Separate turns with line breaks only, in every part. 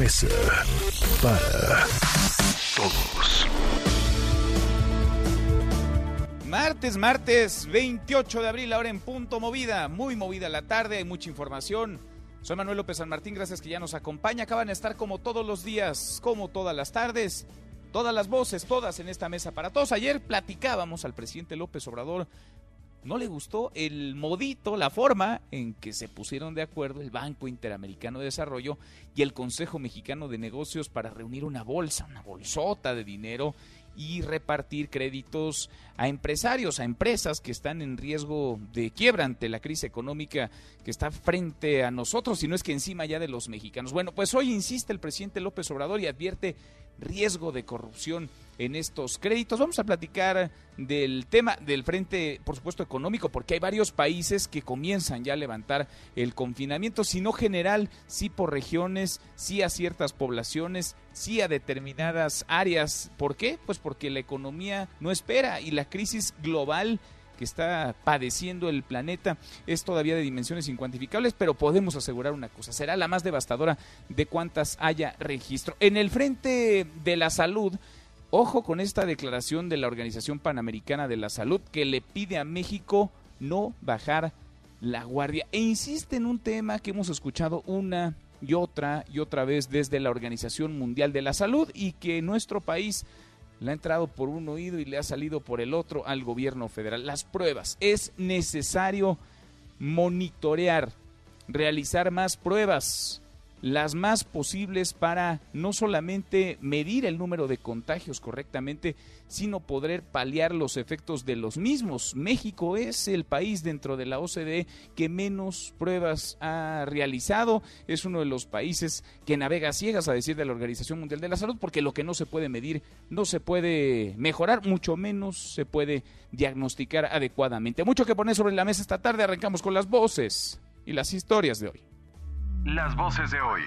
Mesa para Todos.
Martes, martes 28 de abril, ahora en punto movida, muy movida la tarde, hay mucha información. Soy Manuel López San Martín, gracias que ya nos acompaña. Acaban de estar como todos los días, como todas las tardes, todas las voces, todas en esta mesa para todos. Ayer platicábamos al presidente López Obrador. No le gustó el modito, la forma en que se pusieron de acuerdo el Banco Interamericano de Desarrollo y el Consejo Mexicano de Negocios para reunir una bolsa, una bolsota de dinero y repartir créditos a empresarios, a empresas que están en riesgo de quiebra ante la crisis económica que está frente a nosotros, si no es que encima ya de los mexicanos. Bueno, pues hoy insiste el presidente López Obrador y advierte riesgo de corrupción en estos créditos. Vamos a platicar del tema del frente, por supuesto, económico, porque hay varios países que comienzan ya a levantar el confinamiento, si no general, sí por regiones, sí a ciertas poblaciones, sí a determinadas áreas. ¿Por qué? Pues porque la economía no espera y la crisis global que está padeciendo el planeta es todavía de dimensiones incuantificables, pero podemos asegurar una cosa, será la más devastadora de cuantas haya registro. En el frente de la salud, ojo con esta declaración de la Organización Panamericana de la Salud que le pide a México no bajar la guardia e insiste en un tema que hemos escuchado una y otra y otra vez desde la Organización Mundial de la Salud y que nuestro país le ha entrado por un oído y le ha salido por el otro al gobierno federal. Las pruebas. Es necesario monitorear, realizar más pruebas, las más posibles para no solamente medir el número de contagios correctamente, sino poder paliar los efectos de los mismos. México es el país dentro de la OCDE que menos pruebas ha realizado, es uno de los países que navega ciegas a decir de la Organización Mundial de la Salud, porque lo que no se puede medir no se puede mejorar, mucho menos se puede diagnosticar adecuadamente. Mucho que poner sobre la mesa esta tarde, arrancamos con las voces y las historias de hoy.
Las voces de hoy.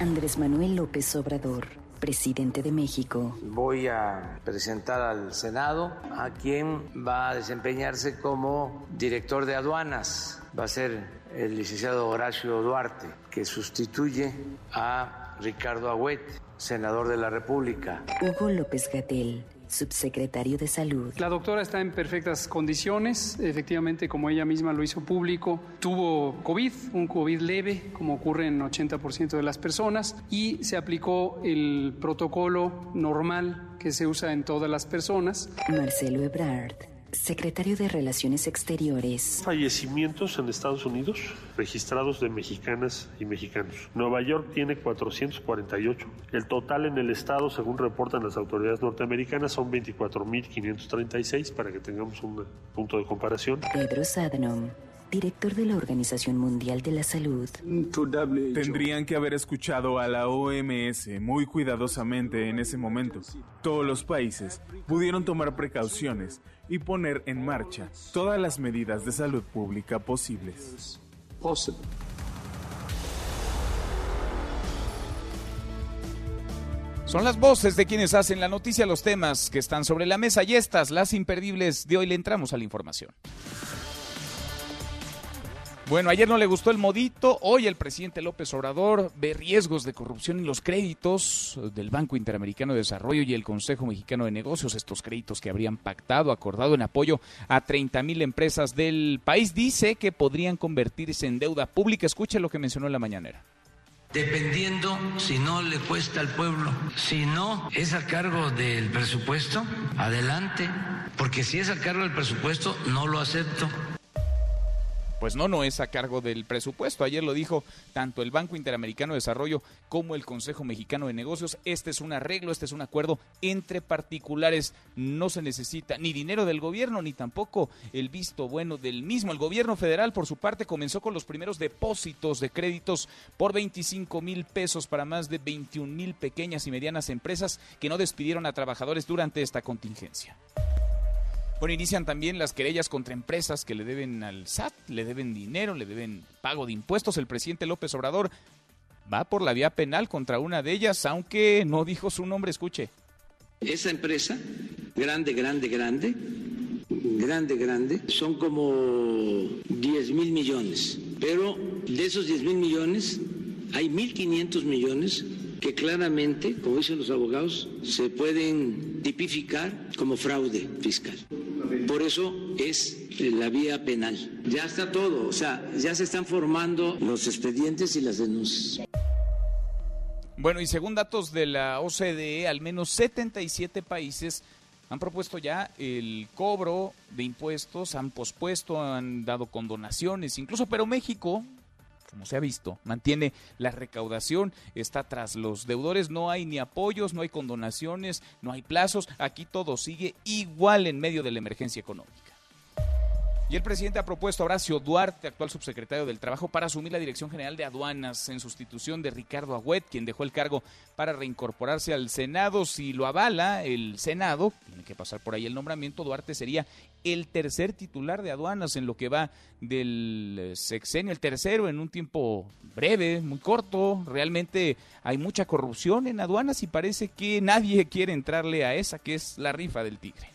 Andrés Manuel López Obrador, presidente de México.
Voy a presentar al Senado a quien va a desempeñarse como director de aduanas. Va a ser el licenciado Horacio Duarte, que sustituye a Ricardo Agüet, senador de la República.
Hugo López Gatel, subsecretario de Salud.
La doctora está en perfectas condiciones, efectivamente como ella misma lo hizo público, tuvo COVID, un COVID leve, como ocurre en 80% de las personas, y se aplicó el protocolo normal que se usa en todas las personas.
Marcelo Ebrard, secretario de Relaciones Exteriores.
fallecimientos en Estados Unidos registrados de mexicanas y mexicanos. Nueva York tiene 448. El total en el estado, según reportan las autoridades norteamericanas, son 24.536 para que tengamos un punto de comparación.
Pedro Sadnom, director de la Organización Mundial de la Salud.
Tendrían que haber escuchado a la OMS muy cuidadosamente en ese momento. Todos los países pudieron tomar precauciones y poner en marcha todas las medidas de salud pública posibles.
Son las voces de quienes hacen la noticia, los temas que están sobre la mesa y estas, las imperdibles de hoy, le entramos a la información. Bueno, ayer no le gustó el modito, hoy el presidente López Obrador ve riesgos de corrupción en los créditos del Banco Interamericano de Desarrollo y el Consejo Mexicano de Negocios, estos créditos que habrían pactado, acordado en apoyo a 30 mil empresas del país, dice que podrían convertirse en deuda pública. Escuche lo que mencionó en la mañanera.
Dependiendo si no le cuesta al pueblo, si no es a cargo del presupuesto, adelante, porque si es a cargo del presupuesto, no lo acepto.
Pues no, no es a cargo del presupuesto. Ayer lo dijo tanto el Banco Interamericano de Desarrollo como el Consejo Mexicano de Negocios. Este es un arreglo, este es un acuerdo entre particulares. No se necesita ni dinero del gobierno ni tampoco el visto bueno del mismo. El gobierno federal, por su parte, comenzó con los primeros depósitos de créditos por 25 mil pesos para más de 21 mil pequeñas y medianas empresas que no despidieron a trabajadores durante esta contingencia. Bueno, inician también las querellas contra empresas que le deben al SAT, le deben dinero, le deben pago de impuestos. El presidente López Obrador va por la vía penal contra una de ellas, aunque no dijo su nombre, escuche.
Esa empresa, grande, grande, grande, grande, grande, son como 10 mil millones. Pero de esos 10 mil millones, hay 1.500 millones que claramente, como dicen los abogados, se pueden tipificar como fraude fiscal. Por eso es la vía penal. Ya está todo, o sea, ya se están formando los expedientes y las denuncias.
Bueno, y según datos de la OCDE, al menos 77 países han propuesto ya el cobro de impuestos, han pospuesto, han dado condonaciones, incluso, pero México, como se ha visto, mantiene la recaudación, está tras los deudores, no hay ni apoyos, no hay condonaciones, no hay plazos, aquí todo sigue igual en medio de la emergencia económica. Y el presidente ha propuesto a Horacio Duarte, actual subsecretario del Trabajo, para asumir la Dirección General de Aduanas en sustitución de Ricardo Agüet, quien dejó el cargo para reincorporarse al Senado. Si lo avala el Senado, tiene que pasar por ahí el nombramiento, Duarte sería el tercer titular de aduanas en lo que va del sexenio, el tercero en un tiempo breve, muy corto. Realmente hay mucha corrupción en aduanas y parece que nadie quiere entrarle a esa que es la rifa del tigre.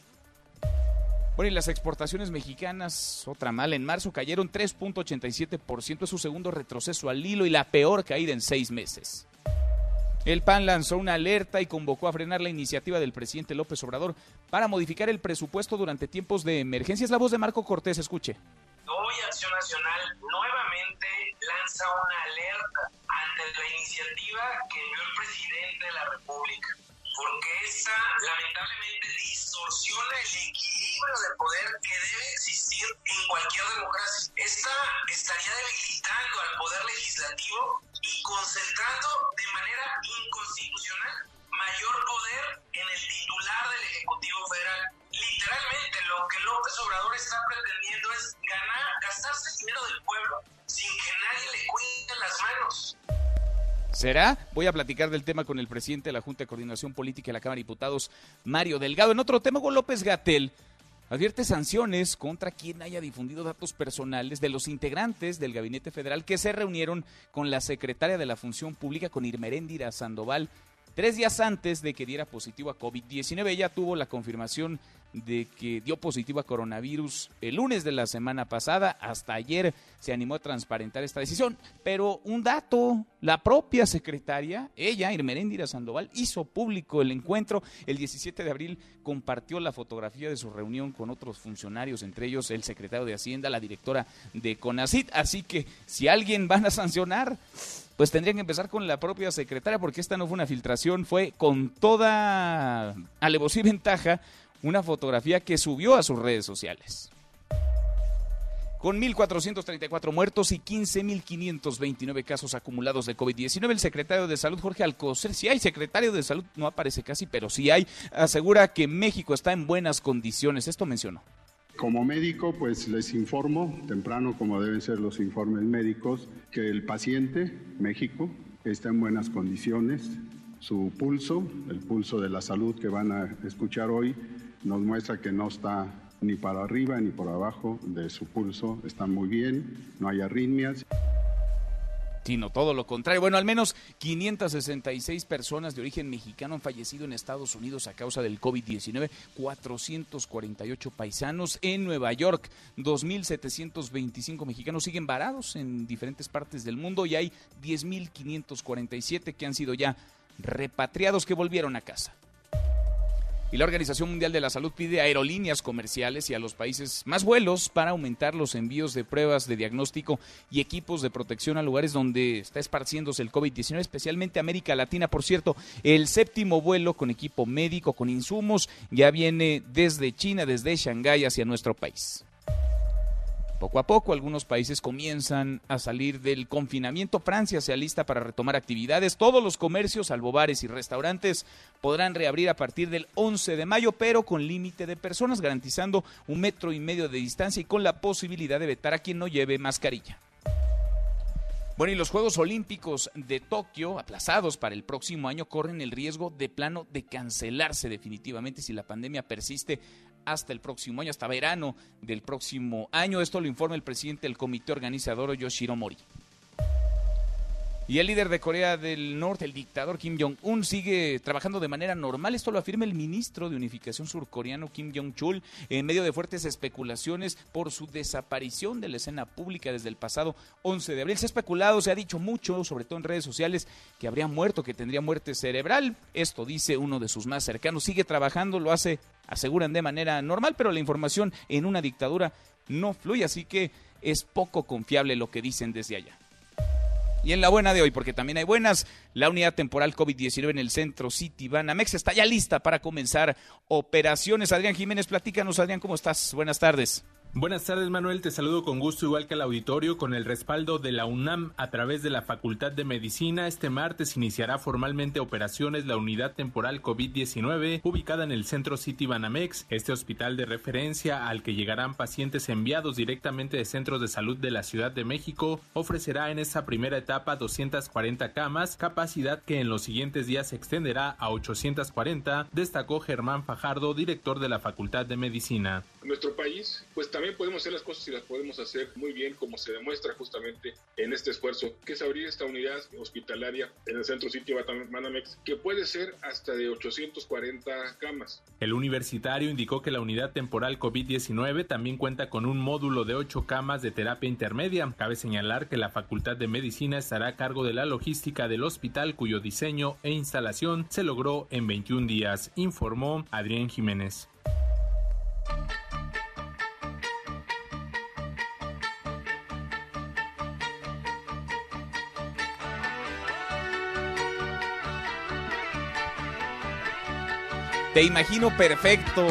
Bueno, y las exportaciones mexicanas, otra mala, en marzo cayeron 3.87%, es su segundo retroceso al hilo y la peor caída en seis meses. El PAN lanzó una alerta y convocó a frenar la iniciativa del presidente López Obrador para modificar el presupuesto durante tiempos de emergencia. Es la voz de Marco Cortés, escuche.
Hoy Acción Nacional nuevamente lanza una alerta ante la iniciativa que envió el presidente de la República, porque esta lamentablemente distorsiona el equilibrio de poder que debe existir en cualquier democracia. Esta estaría debilitando al poder legislativo y concentrando de manera inconstitucional mayor poder en el titular del Ejecutivo Federal. Literalmente lo que López Obrador está pretendiendo es ganar, gastarse el dinero del pueblo sin que nadie le cuide las manos.
¿Será? Voy a platicar del tema con el presidente de la Junta de Coordinación Política de la Cámara de Diputados, Mario Delgado. En otro tema, con López Gatel advierte sanciones contra quien haya difundido datos personales de los integrantes del Gabinete Federal que se reunieron con la secretaria de la Función Pública, con Irmeréndira Sandoval, tres días antes de que diera positivo a COVID-19. Ella tuvo la confirmación de que dio positivo a coronavirus el lunes de la semana pasada. Hasta ayer se animó a transparentar esta decisión. Pero un dato, la propia secretaria, ella, Irmeréndira Sandoval, hizo público el encuentro. El 17 de abril compartió la fotografía de su reunión con otros funcionarios, entre ellos el secretario de Hacienda, la directora de CONACIT. Así que si alguien van a sancionar, pues tendrían que empezar con la propia secretaria, porque esta no fue una filtración, fue con toda alevosía y ventaja una fotografía que subió a sus redes sociales. Con 1.434 muertos y 15.529 casos acumulados de COVID-19, el secretario de Salud, Jorge Alcocer, si hay secretario de Salud, no aparece casi, pero si hay, asegura que México está en buenas condiciones. Esto mencionó.
Como médico, pues les informo, temprano como deben ser los informes médicos, que el paciente, México, está en buenas condiciones. Su pulso, el pulso de la salud que van a escuchar hoy, nos muestra que no está ni para arriba ni por abajo de su pulso, está muy bien, no hay arritmias.
Sino todo lo contrario. Bueno, al menos 566 personas de origen mexicano han fallecido en Estados Unidos a causa del COVID-19, 448 paisanos en Nueva York, 2.725 mexicanos siguen varados en diferentes partes del mundo y hay 10.547 que han sido ya repatriados que volvieron a casa. Y la Organización Mundial de la Salud pide a aerolíneas comerciales y a los países más vuelos para aumentar los envíos de pruebas de diagnóstico y equipos de protección a lugares donde está esparciéndose el COVID-19, especialmente América Latina. Por cierto, el séptimo vuelo con equipo médico, con insumos, ya viene desde China, desde Shanghái hacia nuestro país. Poco a poco algunos países comienzan a salir del confinamiento. Francia se alista para retomar actividades. Todos los comercios, salvo bares y restaurantes, podrán reabrir a partir del 11 de mayo, pero con límite de personas, garantizando un metro y medio de distancia y con la posibilidad de vetar a quien no lleve mascarilla. Bueno, y los Juegos Olímpicos de Tokio, aplazados para el próximo año, corren el riesgo de plano de cancelarse definitivamente si la pandemia persiste hasta el próximo año, hasta verano del próximo año. Esto lo informa el presidente del comité organizador, Yoshiro Mori. Y el líder de Corea del Norte, el dictador Kim Jong-un, sigue trabajando de manera normal. Esto lo afirma el ministro de Unificación surcoreano Kim Jong-chul en medio de fuertes especulaciones por su desaparición de la escena pública desde el pasado 11 de abril. Se ha especulado, se ha dicho mucho, sobre todo en redes sociales, que habría muerto, que tendría muerte cerebral. Esto dice uno de sus más cercanos. Sigue trabajando, lo hace, aseguran de manera normal, pero la información en una dictadura no fluye, así que es poco confiable lo que dicen desde allá. Y en la buena de hoy, porque también hay buenas, la unidad temporal COVID-19 en el centro City Banamex está ya lista para comenzar operaciones. Adrián Jiménez, platícanos, Adrián, ¿cómo estás? Buenas tardes.
Buenas tardes Manuel, te saludo con gusto igual que al auditorio con el respaldo de la UNAM a través de la Facultad de Medicina. Este martes iniciará formalmente operaciones la unidad temporal COVID-19 ubicada en el centro City Banamex, este hospital de referencia al que llegarán pacientes enviados directamente de centros de salud de la Ciudad de México. Ofrecerá en esta primera etapa 240 camas, capacidad que en los siguientes días se extenderá a 840, destacó Germán Fajardo, director de la Facultad de Medicina.
Nuestro país, pues también podemos hacer las cosas y las podemos hacer muy bien, como se demuestra justamente en este esfuerzo, que es abrir esta unidad hospitalaria en el centro sitio Banamex, que puede ser hasta de 840 camas.
El universitario indicó que la unidad temporal COVID-19 también cuenta con un módulo de 8 camas de terapia intermedia. Cabe señalar que la Facultad de Medicina estará a cargo de la logística del hospital cuyo diseño e instalación se logró en 21 días, informó Adrián Jiménez.
Te imagino perfecto,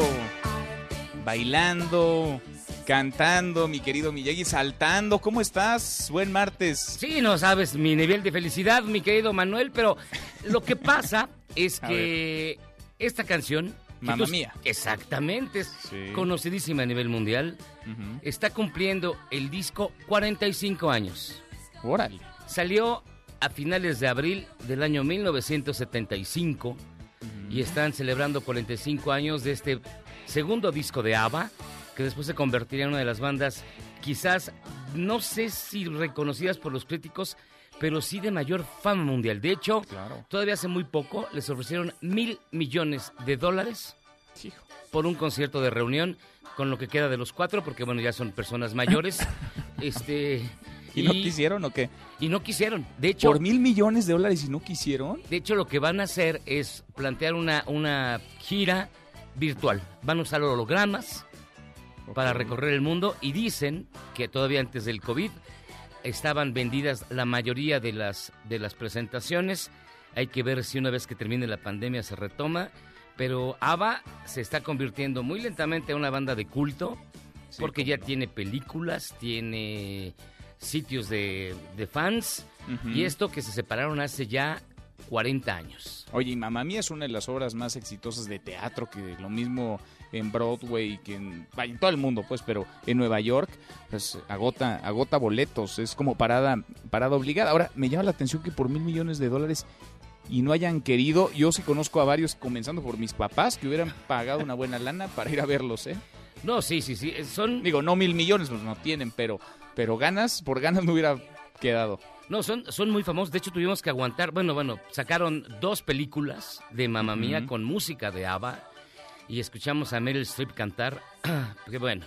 bailando, cantando, mi querido Miyagi, saltando. ¿Cómo estás? Buen martes.
Sí, no sabes mi nivel de felicidad, mi querido Manuel, pero lo que pasa es que esta canción...
Mamma mía.
Exactamente, es conocidísima a nivel mundial. Está cumpliendo el disco 45 años.
Órale.
Salió a finales de abril del año 1975 y están celebrando 45 años de este segundo disco de ABBA, que después se convertiría en una de las bandas quizás, no sé si reconocidas por los críticos, pero sí de mayor fama mundial. De hecho, todavía hace muy poco les ofrecieron mil millones de dólares por un concierto de reunión con lo que queda de los cuatro, porque bueno, ya son personas mayores. este
¿Y, no quisieron o qué?
Y no quisieron. De hecho,
¿Por mil millones de dólares y no quisieron?
De hecho, lo que van a hacer es plantear una, una gira virtual. Van a usar hologramas para recorrer el mundo y dicen que todavía antes del COVID estaban vendidas la mayoría de las, de las presentaciones. Hay que ver si una vez que termine la pandemia se retoma. Pero ABBA se está convirtiendo muy lentamente en una banda de culto porque ya tiene películas, tiene sitios de, fans y esto que se separaron hace ya 40 años.
Oye, y Mamá Mía es una de las obras más exitosas de teatro, que lo mismo en Broadway, que en, en todo el mundo, pues, pero en Nueva York, pues agota, agota boletos, es como parada, parada obligada. Ahora, me llama la atención que por mil millones de dólares y no hayan querido, yo sí conozco a varios, comenzando por mis papás, que hubieran pagado una buena lana para ir a verlos, ¿eh?
No, sí, sí, sí, son...
Digo, no mil millones, pues no tienen, pero pero ganas, por ganas me hubiera quedado.
No, son, son muy famosos. De hecho, tuvimos que aguantar. Bueno, bueno, sacaron dos películas de Mamma Mía con música de ABBA y escuchamos a Meryl Streep cantar. Porque bueno,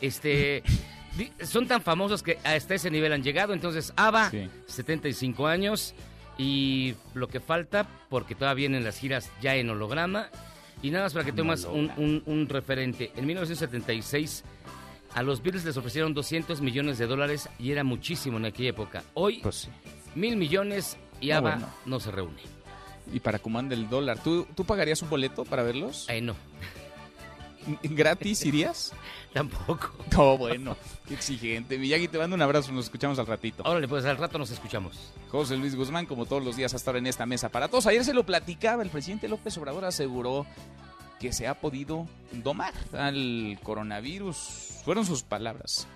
este. son tan famosos que hasta ese nivel han llegado. Entonces, ABBA, 75 años. Y lo que falta, porque todavía vienen las giras ya en holograma. Y nada más para que tomes un, un, un referente. En 1976 a los Beatles les ofrecieron 200 millones de dólares y era muchísimo en aquella época. Hoy, pues mil millones y ABBA no, se reúne.
Y para cómo anda el dólar, ¿tú, ¿tú pagarías un boleto para verlos?
Eh, no.
¿Gratis irías?
Tampoco.
No, bueno, qué exigente. Miyagi, te mando un abrazo, nos escuchamos al ratito.
Órale, pues al rato nos escuchamos.
José Luis Guzmán, como todos los días hasta ahora en esta mesa para todos. Ayer se lo platicaba, el presidente López Obrador aseguró que se ha podido domar al coronavirus. Fueron sus palabras.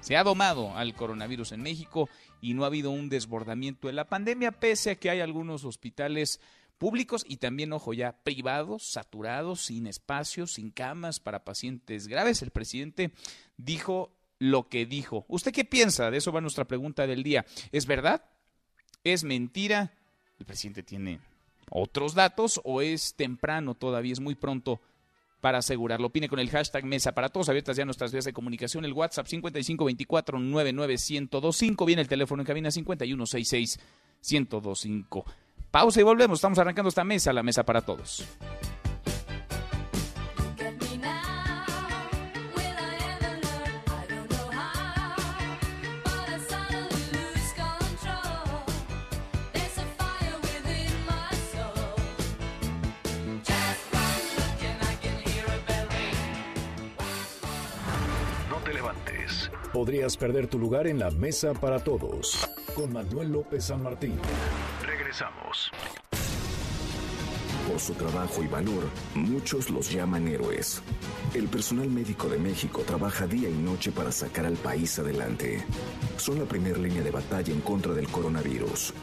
Se ha domado al coronavirus en México y no ha habido un desbordamiento de la pandemia, pese a que hay algunos hospitales públicos y también, ojo ya, privados, saturados, sin espacios, sin camas para pacientes graves. El presidente dijo lo que dijo. ¿Usted qué piensa? De eso va nuestra pregunta del día. ¿Es verdad? ¿Es mentira? El presidente tiene otros datos o es temprano todavía, es muy pronto para asegurarlo. Opine con el hashtag Mesa para Todos, abiertas ya nuestras vías de comunicación, el WhatsApp 5524-99125, viene el teléfono en cabina 5166-1025. Pausa y volvemos, estamos arrancando esta mesa, la Mesa para Todos.
Podrías perder tu lugar en la mesa para todos. Con Manuel López San Martín.
Regresamos. Por su trabajo y valor, muchos los llaman héroes. El personal médico de México trabaja día y noche para sacar al país adelante. Son la primera línea de batalla en contra del coronavirus.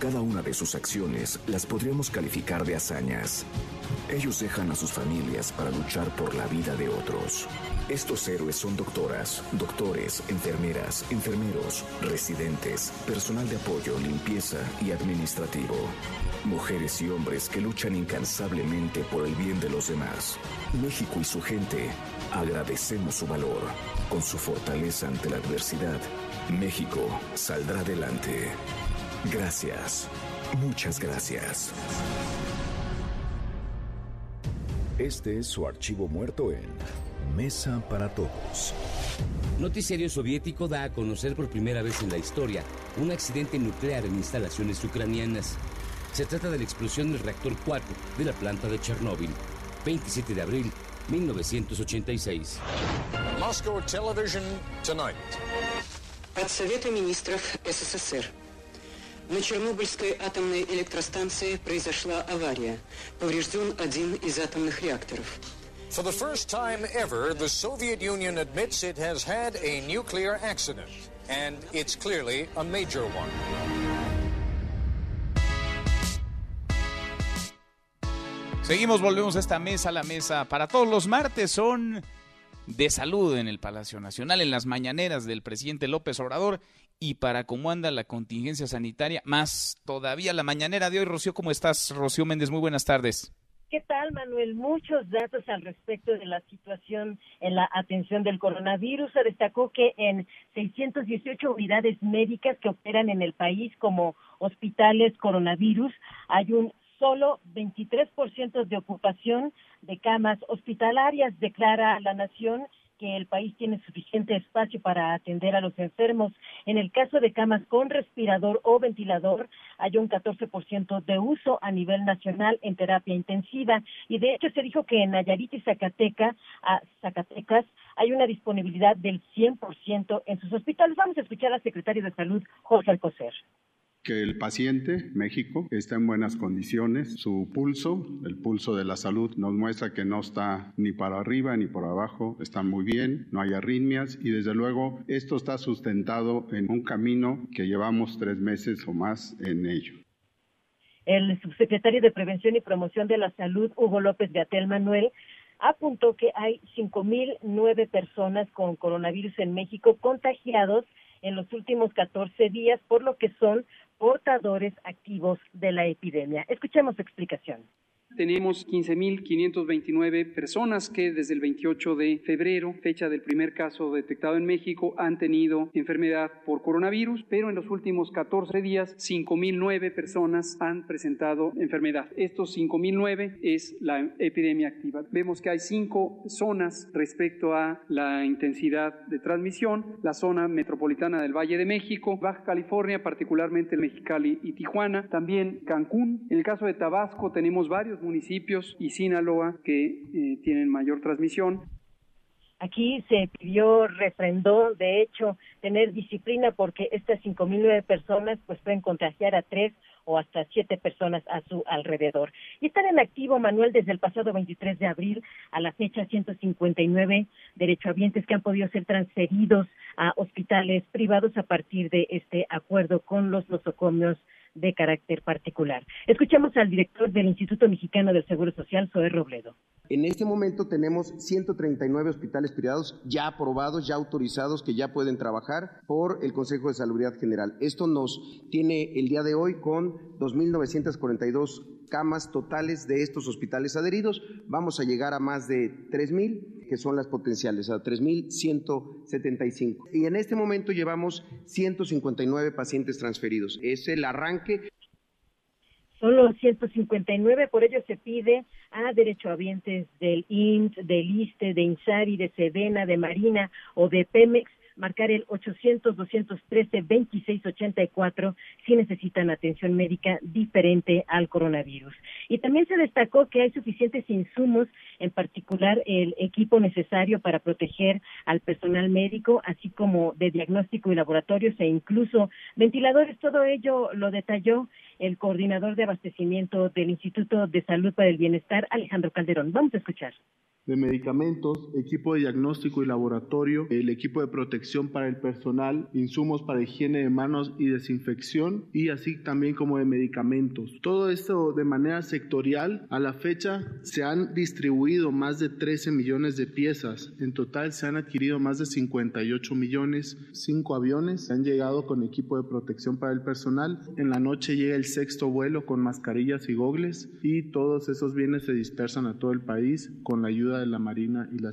Cada una de sus acciones las podríamos calificar de hazañas. Ellos dejan a sus familias para luchar por la vida de otros. Estos héroes son doctoras, doctores, enfermeras, enfermeros, residentes, personal de apoyo, limpieza y administrativo. Mujeres y hombres que luchan incansablemente por el bien de los demás. México y su gente agradecemos su valor. Con su fortaleza ante la adversidad, México saldrá adelante. Gracias. Muchas gracias.
Este es su archivo muerto en Mesa para Todos.
Noticiario soviético da a conocer por primera vez en la historia un accidente nuclear en instalaciones ucranianas. Se trata de la explosión del reactor 4 de la planta de Chernóbil, 27 de abril 1986.
Moscow Television tonight.
От Совета министров СССР. На Чернобыльской атомной электростанции произошла авария. Поврежден один из атомных реакторов.
For the first time ever, the Soviet Union admits it has had a nuclear accident, and it's clearly a major one.
Seguimos, volvemos a esta mesa, la mesa para todos los martes son de salud en el Palacio Nacional, en las mañaneras del presidente López Obrador y para cómo anda la contingencia sanitaria, más todavía la mañanera de hoy. Rocío, ¿cómo estás? Rocío Méndez, muy buenas tardes.
¿Qué tal, Manuel? Muchos datos al respecto de la situación en la atención del coronavirus. Se destacó que en 618 unidades médicas que operan en el país como hospitales coronavirus hay un solo 23% de ocupación de camas hospitalarias, declara la Nación que el país tiene suficiente espacio para atender a los enfermos. En el caso de camas con respirador o ventilador, hay un 14% de uso a nivel nacional en terapia intensiva. Y de hecho se dijo que en Nayarit y Zacateca, a Zacatecas hay una disponibilidad del 100% en sus hospitales. Vamos a escuchar al secretario de Salud, Jorge Alcocer
que el paciente, México, está en buenas condiciones. Su pulso, el pulso de la salud, nos muestra que no está ni para arriba ni por abajo, está muy bien, no hay arritmias y desde luego esto está sustentado en un camino que llevamos tres meses o más en ello.
El subsecretario de Prevención y Promoción de la Salud, Hugo López Gatel Manuel, apuntó que hay 5.009 personas con coronavirus en México contagiados en los últimos 14 días, por lo que son portadores activos de la epidemia. Escuchemos su explicación.
Tenemos 15.529 personas que desde el 28 de febrero, fecha del primer caso detectado en México, han tenido enfermedad por coronavirus, pero en los últimos 14 días 5.009 personas han presentado enfermedad. Estos 5.009 es la epidemia activa. Vemos que hay cinco zonas respecto a la intensidad de transmisión. La zona metropolitana del Valle de México, Baja California, particularmente Mexicali y Tijuana, también Cancún. En el caso de Tabasco tenemos varios municipios y Sinaloa que eh, tienen mayor transmisión.
Aquí se pidió, refrendó, de hecho, tener disciplina porque estas 5.009 personas pues pueden contagiar a tres o hasta siete personas a su alrededor. Y están en activo, Manuel, desde el pasado 23 de abril a la fecha 159 derechohabientes que han podido ser transferidos a hospitales privados a partir de este acuerdo con los nosocomios de carácter particular. Escuchamos al director del Instituto Mexicano del Seguro Social, Zoé Robledo.
En este momento tenemos 139 hospitales privados ya aprobados, ya autorizados, que ya pueden trabajar por el Consejo de Salud General. Esto nos tiene el día de hoy con 2.942 camas totales de estos hospitales adheridos. Vamos a llegar a más de 3.000, que son las potenciales, a 3.175. Y en este momento llevamos 159 pacientes transferidos. Es el arranque
son los 159, por ello se pide a derechohabientes del INT, del ISTE, de INSARI, de SEDENA, de Marina o de Pemex marcar el 800-213-2684 si necesitan atención médica diferente al coronavirus. Y también se destacó que hay suficientes insumos, en particular el equipo necesario para proteger al personal médico, así como de diagnóstico y laboratorios e incluso ventiladores. Todo ello lo detalló el coordinador de abastecimiento del Instituto de Salud para el Bienestar, Alejandro Calderón. Vamos a escuchar
de medicamentos, equipo de diagnóstico y laboratorio, el equipo de protección para el personal, insumos para higiene de manos y desinfección y así también como de medicamentos. Todo esto de manera sectorial. A la fecha se han distribuido más de 13 millones de piezas. En total se han adquirido más de 58 millones. Cinco aviones han llegado con equipo de protección para el personal. En la noche llega el sexto vuelo con mascarillas y gogles y todos esos bienes se dispersan a todo el país con la ayuda de la Marina y la.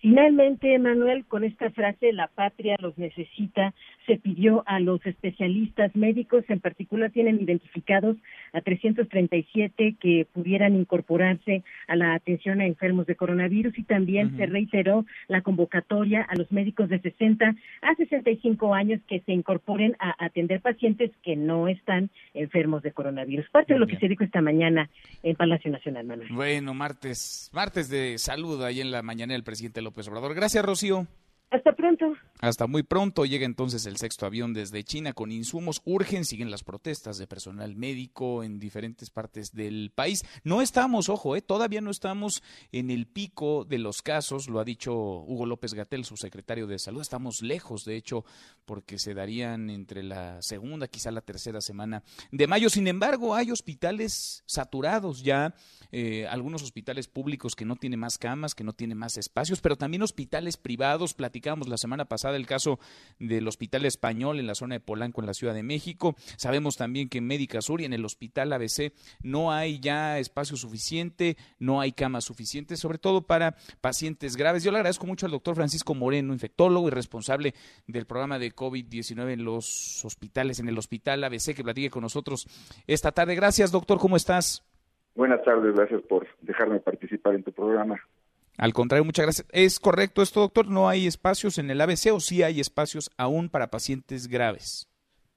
Finalmente, Manuel, con esta frase, la patria los necesita, se pidió a los especialistas médicos, en particular tienen identificados a 337 que pudieran incorporarse a la atención a enfermos de coronavirus y también se reiteró la convocatoria a los médicos de 60 a 65 años que se incorporen a atender pacientes que no están enfermos de coronavirus. Parte de lo que se dijo esta mañana en Palacio Nacional, Manuel.
Bueno, martes, martes de salud ahí en la mañana del presidente López Obrador. Gracias, Rocío.
Hasta pronto.
Hasta muy pronto. Llega entonces el sexto avión desde China con insumos. Urgen, siguen las protestas de personal médico en diferentes partes del país. No estamos, ojo, eh, todavía no estamos en el pico de los casos, lo ha dicho Hugo López Gatel, su secretario de Salud. Estamos lejos, de hecho, porque se darían entre la segunda, quizá la tercera semana de mayo. Sin embargo, hay hospitales saturados ya, eh, algunos hospitales públicos que no tienen más camas, que no tienen más espacios, pero también hospitales privados la semana pasada el caso del Hospital Español en la zona de Polanco, en la Ciudad de México. Sabemos también que en Médica Sur y en el Hospital ABC no hay ya espacio suficiente, no hay camas suficientes, sobre todo para pacientes graves. Yo le agradezco mucho al doctor Francisco Moreno, infectólogo y responsable del programa de COVID-19 en los hospitales, en el Hospital ABC, que platique con nosotros esta tarde. Gracias, doctor, ¿cómo estás?
Buenas tardes, gracias por dejarme participar en tu programa.
Al contrario, muchas gracias. ¿Es correcto esto, doctor? ¿No hay espacios en el ABC o sí hay espacios aún para pacientes graves?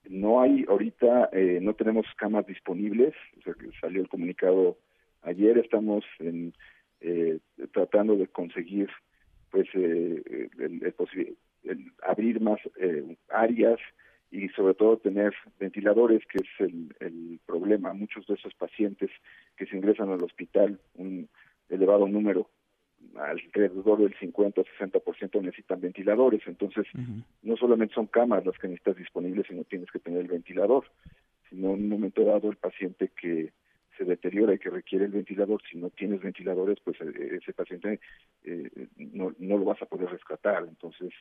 No hay, ahorita eh, no tenemos camas disponibles. O sea, que salió el comunicado ayer. Estamos en, eh, tratando de conseguir, pues, eh, el, abrir más áreas y sobre todo tener ventiladores, que es el, el problema. Muchos de esos pacientes que se ingresan al hospital, un elevado número, alrededor del 50 o 60% necesitan ventiladores. Entonces, no solamente son camas las que necesitas disponibles, sino tienes que tener el ventilador. Sino en un momento dado el paciente que se deteriora y que requiere el ventilador, si no tienes ventiladores, pues eh, ese paciente eh, no, no lo vas a poder rescatar. Entonces,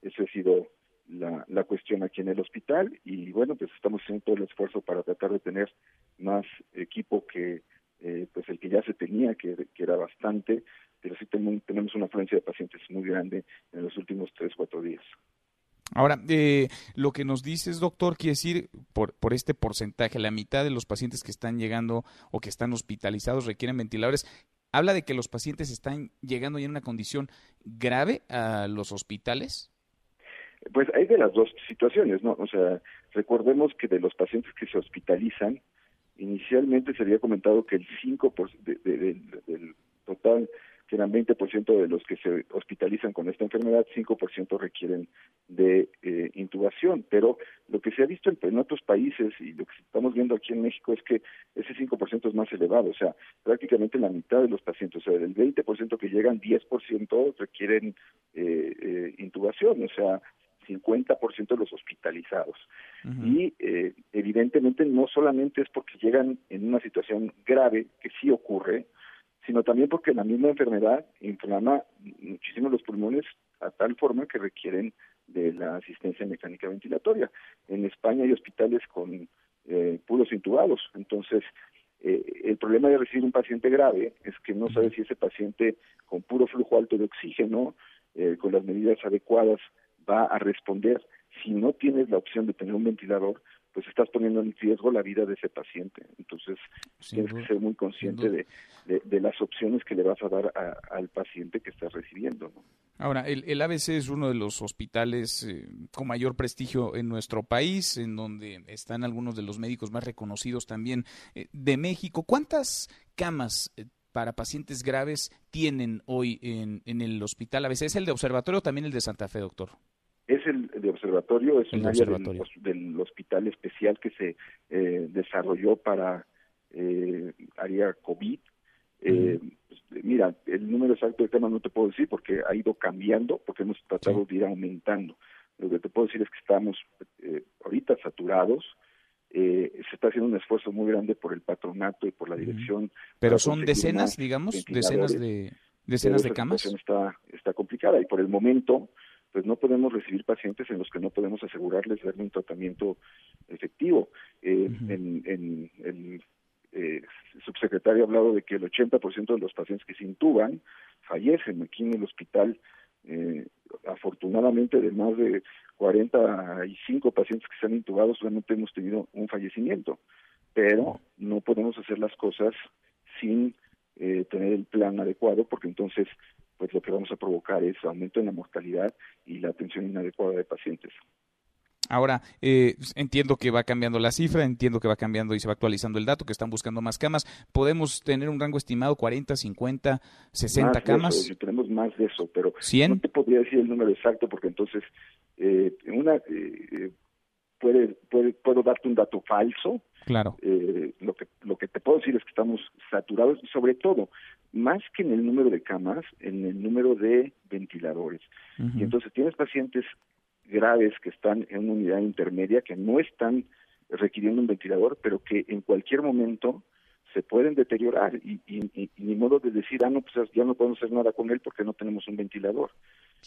esa ha sido la, la cuestión aquí en el hospital y bueno, pues estamos haciendo todo el esfuerzo para tratar de tener más equipo que eh, pues el que ya se tenía, que, que era bastante, pero sí tenemos una afluencia de pacientes muy grande en los últimos tres, cuatro días.
Ahora, eh, lo que nos dices, doctor, quiere decir, por, por este porcentaje, la mitad de los pacientes que están llegando o que están hospitalizados requieren ventiladores. ¿Habla de que los pacientes están llegando ya en una condición grave a los hospitales?
Pues hay de las dos situaciones, ¿no? O sea, recordemos que de los pacientes que se hospitalizan, Inicialmente se había comentado que el 5% del total que eran 20% de los que se hospitalizan con esta enfermedad, 5% requieren de eh, intubación. Pero lo que se ha visto en, otros países y lo que estamos viendo aquí en México es que ese 5% es más elevado, o sea, prácticamente la mitad de los pacientes, o sea, del 20% que llegan, 10% requieren eh, eh, intubación, o sea, 50% de los hospitalizados. Y evidentemente no solamente es porque llegan en una situación grave, que sí ocurre, sino también porque la misma enfermedad inflama muchísimo los pulmones a tal forma que requieren de la asistencia mecánica ventilatoria. En España hay hospitales con eh, puros intubados, entonces eh, el problema de recibir un paciente grave es que no sabes si ese paciente con puro flujo alto de oxígeno, eh, con las medidas adecuadas, va a responder. Si no tienes la opción de tener un ventilador, pues estás poniendo en riesgo la vida de ese paciente. Entonces, tienes que ser muy consciente de, de, las opciones que le vas a dar al paciente que estás recibiendo.
Ahora, el, el, ABC es uno de los hospitales eh, con mayor prestigio en nuestro país, en donde están algunos de los médicos más reconocidos también eh, de México. ¿Cuántas camas eh, para pacientes graves tienen hoy en, en el hospital ABC? ¿Es el de observatorio o también el de Santa Fe, doctor?
Es el de observatorio, es un área del, hospital especial que se eh, desarrolló para eh, área COVID. Eh, pues, mira, el número exacto de temas no te puedo decir porque ha ido cambiando, porque hemos tratado de ir aumentando. Lo que te puedo decir es que estamos eh, ahorita saturados. Eh, se está haciendo un esfuerzo muy grande por el patronato y por la dirección.
Pero son decenas, digamos, decenas de decenas de camas.
Está, está complicada y por el momento pues no podemos recibir pacientes en los que no podemos asegurarles darle un tratamiento efectivo. Eh, en, el eh, subsecretario ha hablado de que el 80% de los pacientes que se intuban fallecen aquí en el hospital. Eh, afortunadamente, de más de 45 pacientes que se han intubado, solamente hemos tenido un fallecimiento, pero no podemos hacer las cosas sin eh, tener el plan adecuado, porque entonces pues lo que vamos a provocar es aumento en la mortalidad y la atención inadecuada de pacientes.
Ahora, eh, entiendo que va cambiando la cifra, entiendo que va cambiando y se va actualizando el dato, que están buscando más camas. ¿Podemos tener un rango estimado, 40, 50, 60 camas?
tenemos más de eso, pero
¿100?
no te podría decir el número exacto porque entonces eh, una eh, puede, puede, puedo darte un dato falso.
Claro.
Eh, lo, que, lo que te puedo decir es que estamos saturados y sobre todo más que en el número de camas, en el número de ventiladores. Y entonces tienes pacientes graves que están en una unidad intermedia que no están requiriendo un ventilador, pero que en cualquier momento se pueden deteriorar y, ni modo de decir, ah, no, pues ya no podemos hacer nada con él porque no tenemos un ventilador.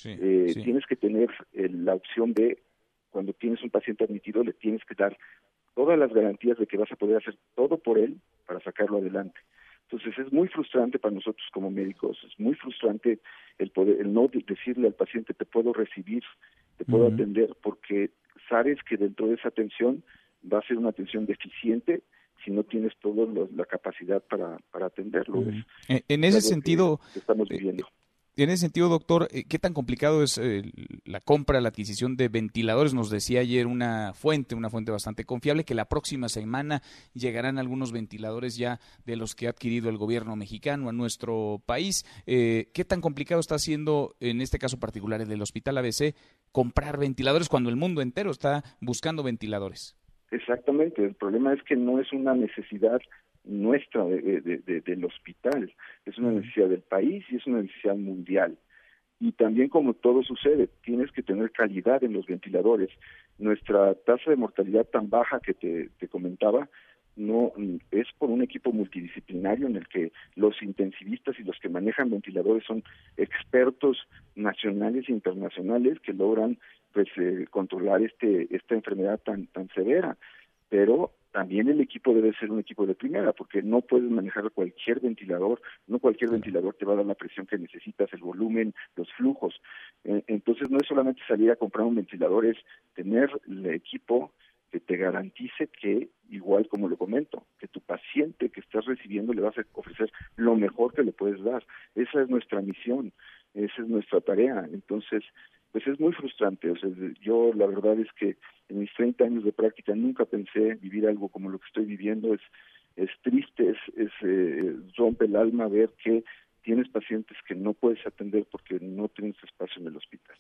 Eh, tienes que tener eh, la opción de, cuando tienes un paciente admitido, le tienes que dar todas las garantías de que vas a poder hacer todo por él para sacarlo adelante. Entonces es muy frustrante para nosotros como médicos, es muy frustrante el poder, el no decirle al paciente te puedo recibir, te puedo atender, porque sabes que dentro de esa atención va a ser una atención deficiente si no tienes toda la capacidad para, para atenderlo.
en, ese sentido,
estamos eh, viviendo.
En ese sentido, doctor, eh, ¿qué tan complicado es eh, la compra, la adquisición de ventiladores? Nos decía ayer una fuente, una fuente bastante confiable, que la próxima semana llegarán algunos ventiladores ya de los que ha adquirido el gobierno mexicano a nuestro país. Eh, ¿Qué tan complicado está siendo, en este caso particular, el del Hospital ABC, comprar ventiladores cuando el mundo entero está buscando ventiladores?
Exactamente, el problema es que no es una necesidad nuestra de, del hospital, es una necesidad del país y es una necesidad mundial. Y también como todo sucede, tienes que tener calidad en los ventiladores. Nuestra tasa de mortalidad tan baja que te, te comentaba no es por un equipo multidisciplinario en el que los intensivistas y los que manejan ventiladores son expertos nacionales e internacionales que logran pues eh, controlar este esta enfermedad tan tan severa pero también el equipo debe ser un equipo de primera, porque no puedes manejar cualquier ventilador, no cualquier ventilador te va a dar la presión que necesitas, el volumen, los flujos. Eh, entonces no es solamente salir a comprar un ventilador, es tener el equipo que te garantice que, igual como lo comento, que tu paciente que estás recibiendo le vas a ofrecer lo mejor que le puedes dar. Esa es nuestra misión, esa es nuestra tarea. Entonces, pues es muy frustrante. O sea, yo la verdad es que en mis 30 años de práctica nunca pensé vivir algo como lo que estoy viviendo. Es, es triste, es, es eh, rompe el alma ver que tienes pacientes que no puedes atender porque no tienes espacio en el hospital.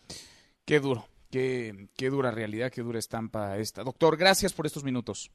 Qué duro, qué, qué dura realidad, qué dura estampa esta. Doctor, gracias por estos minutos.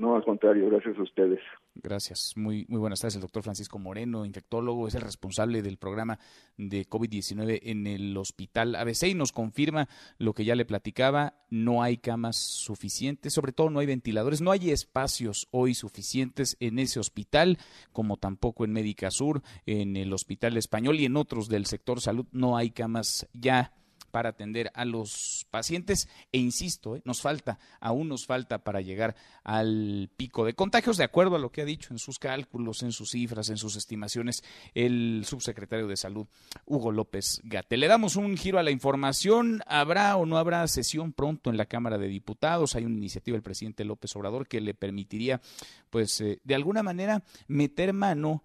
No, al contrario, gracias a ustedes.
Gracias. Muy, muy buenas tardes. El doctor Francisco Moreno, infectólogo, es el responsable del programa de COVID-19 en el hospital ABC y nos confirma lo que ya le platicaba. No hay camas suficientes, sobre todo no hay ventiladores, no hay espacios hoy suficientes en ese hospital, como tampoco en Médica Sur, en el Hospital Español y en otros del sector salud. No hay camas ya para atender a los pacientes e insisto, ¿eh? nos falta, aún nos falta para llegar al pico de contagios, de acuerdo a lo que ha dicho en sus cálculos, en sus cifras, en sus estimaciones el subsecretario de Salud, Hugo López Gate. Le damos un giro a la información, ¿habrá o no habrá sesión pronto en la Cámara de Diputados? Hay una iniciativa del presidente López Obrador que le permitiría, pues, eh, de alguna manera meter mano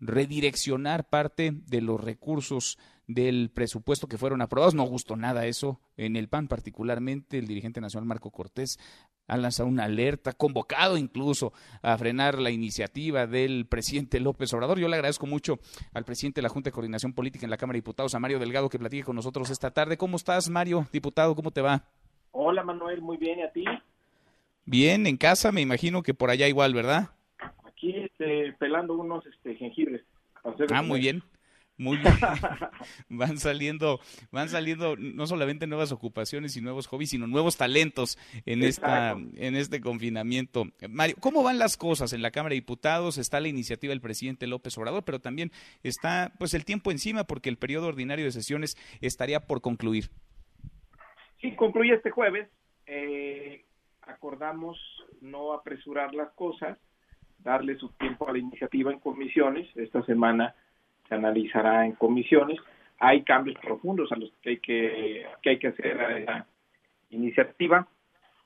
redireccionar parte de los recursos del presupuesto que fueron aprobados. No gustó nada eso. En el PAN particularmente, el dirigente nacional Marco Cortés ha lanzado una alerta, convocado incluso a frenar la iniciativa del presidente López Obrador. Yo le agradezco mucho al presidente de la Junta de Coordinación Política en la Cámara de Diputados, a Mario Delgado, que platique con nosotros esta tarde. ¿Cómo estás, Mario, diputado? ¿Cómo te va?
Hola, Manuel, muy bien, ¿y a ti?
Bien, en casa, me imagino que por allá igual, ¿verdad?
Aquí este, pelando unos este, jengibres.
Ah, muy bien. Muy bien. van saliendo, van saliendo no solamente nuevas ocupaciones y nuevos hobbies, sino nuevos talentos en esta, en este confinamiento. Mario, ¿cómo van las cosas en la Cámara de Diputados? Está la iniciativa del presidente López Obrador, pero también está pues el tiempo encima porque el periodo ordinario de sesiones estaría por concluir.
Sí, concluye este jueves. Eh, acordamos no apresurar las cosas, darle su tiempo a la iniciativa en comisiones. Esta semana se analizará en comisiones. Hay cambios profundos a los que hay que, que, hay que hacer a esa iniciativa,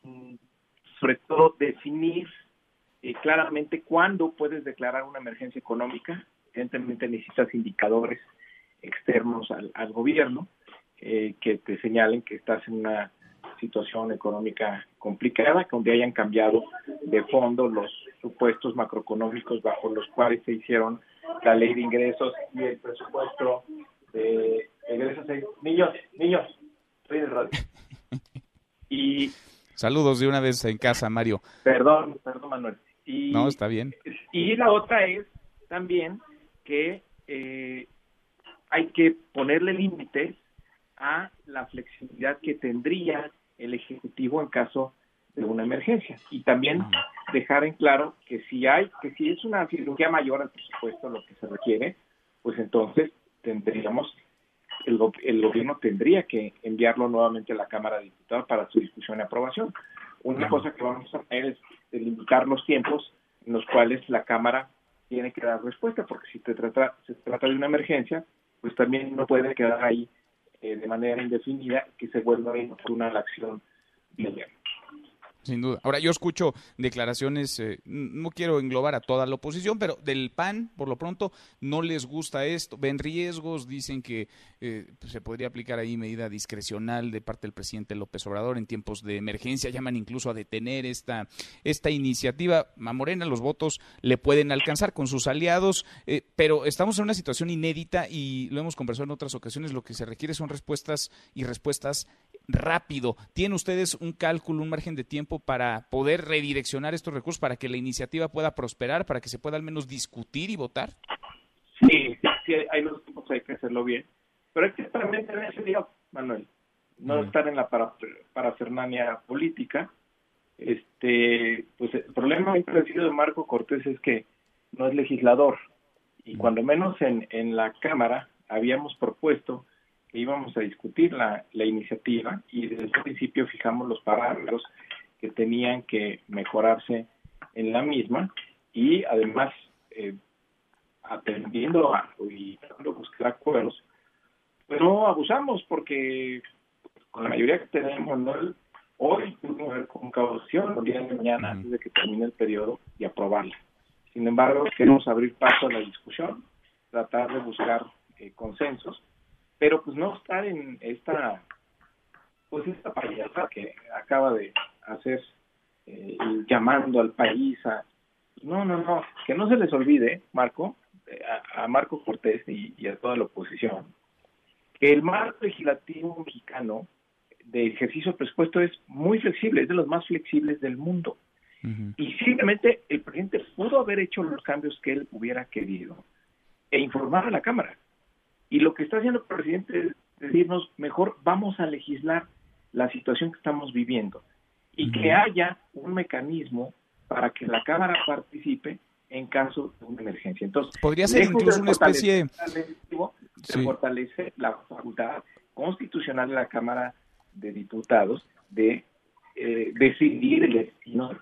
mm, sobre todo definir eh, claramente cuándo puedes declarar una emergencia económica. Evidentemente necesitas indicadores externos al, gobierno eh, que te señalen que estás en una situación económica complicada, donde hayan cambiado de fondo los supuestos macroeconómicos bajo los cuales se hicieron la ley de ingresos y el presupuesto de ingresos. Niños, niños, estoy en radio. Y
Saludos de una vez en casa, Mario.
Perdón, perdón, Manuel. Y,
no, está bien.
Y la otra es también que eh, hay que ponerle límites a la flexibilidad que tendría el Ejecutivo en caso de una emergencia. Y también dejar en claro que si hay, que si es una cirugía mayor al presupuesto lo que se requiere, pues entonces tendríamos, el, el gobierno tendría que enviarlo nuevamente a la Cámara de Diputados para su discusión y aprobación. Una cosa que vamos a hacer es delimitar los tiempos en los cuales la Cámara tiene que dar respuesta, porque si te trata, se trata de una emergencia, pues también no puede quedar ahí eh, de manera indefinida que se vuelva una la acción del gobierno.
Sin duda. Ahora, yo escucho declaraciones, eh, no quiero englobar a toda la oposición, pero del PAN, por lo pronto, no les gusta esto, ven riesgos, dicen que eh, se podría aplicar ahí medida discrecional de parte del presidente López Obrador en tiempos de emergencia, llaman incluso a detener esta, esta iniciativa. A Morena los votos le pueden alcanzar con sus aliados, eh, pero estamos en una situación inédita y lo hemos conversado en otras ocasiones, lo que se requiere son respuestas y respuestas rápido. ¿Tienen ustedes un cálculo, un margen de tiempo para poder redireccionar estos recursos para que la iniciativa pueda prosperar, para que se pueda al menos discutir y votar?
Sí, sí, hay los tiempos, hay que hacerlo bien. Pero hay que también tener ese día, Manuel. No estar en la para, parafernalia política. Este, pues el problema de Marco Cortés es que no es legislador. Y cuando menos en, en la Cámara habíamos propuesto que íbamos a discutir la, la iniciativa y desde el principio fijamos los parámetros que tenían que mejorarse en la misma y además eh, atendiendo a, y buscar acuerdos, pues no abusamos porque con la mayoría que tenemos, ¿no? hoy pudimos ver con caución el día de mañana antes de que termine el periodo y aprobarla. Sin embargo, queremos abrir paso a la discusión, tratar de buscar eh, consensos pero pues no estar en esta pues esta payasa que acaba de hacer eh, llamando al país a... No, no, no, que no se les olvide, Marco, eh, a, Marco Cortés y, y, a toda la oposición, que el marco legislativo mexicano de ejercicio de presupuesto es muy flexible, es de los más flexibles del mundo. Y simplemente el presidente pudo haber hecho los cambios que él hubiera querido e informar a la Cámara. Y lo que está haciendo el presidente es decirnos, mejor vamos a legislar la situación que estamos viviendo y que haya un mecanismo para que la Cámara participe en caso de una emergencia. Entonces,
podría ser incluso una especie
de fortalecer la facultad constitucional de la Cámara de Diputados de eh, decidir el destino del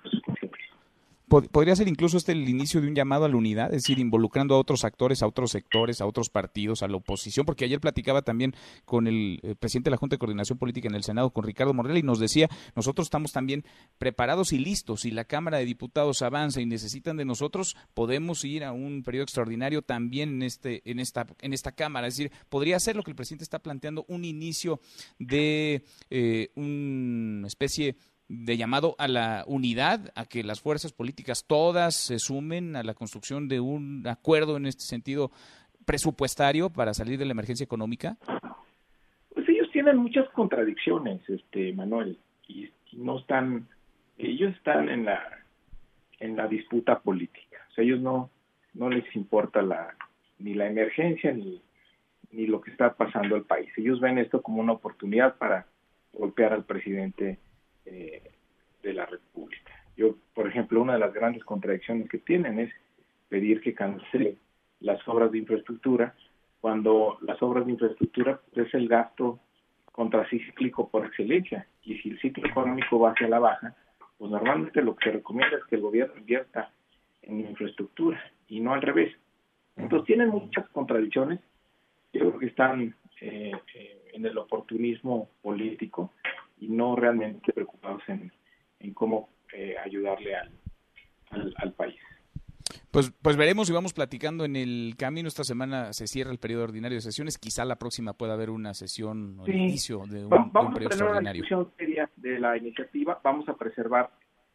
podría ser incluso este el inicio de un llamado a la unidad, es decir, involucrando a otros actores, a otros sectores, a otros partidos, a la oposición, porque ayer platicaba también con el eh, presidente de la Junta de Coordinación Política en el Senado, con Ricardo Morel, y nos decía, nosotros estamos también preparados y listos, si la Cámara de Diputados avanza y necesitan de nosotros, podemos ir a un periodo extraordinario también en este en esta en esta Cámara, es decir, podría ser lo que el presidente está planteando un inicio de eh, una especie de llamado a la unidad, a que las fuerzas políticas todas se sumen a la construcción de un acuerdo en este sentido presupuestario para salir de la emergencia económica?
Pues ellos tienen muchas contradicciones, este Manuel, y no están, ellos están en la en la disputa política. O sea, ellos no no les importa la ni la emergencia ni ni lo que está pasando al país. Ellos ven esto como una oportunidad para golpear al presidente eh, de la República. Yo, por ejemplo, una de las grandes contradicciones que tienen es pedir que cancele las obras de infraestructura, cuando las obras de infraestructura es el gasto contracíclico por excelencia. Y si el ciclo económico va hacia la baja, pues normalmente lo que se recomienda es que el gobierno invierta en infraestructura y no al revés. Entonces tienen muchas contradicciones. Yo creo que están eh, eh, en el oportunismo político y no realmente preocupados en, cómo eh, ayudarle al, al, país.
Pues, pues veremos y vamos platicando en el camino. Esta semana se cierra el periodo ordinario de sesiones. Quizá la próxima pueda haber una sesión o inicio de un,
vamos
periodo
a tener Una discusión seria de la iniciativa. Vamos a preservar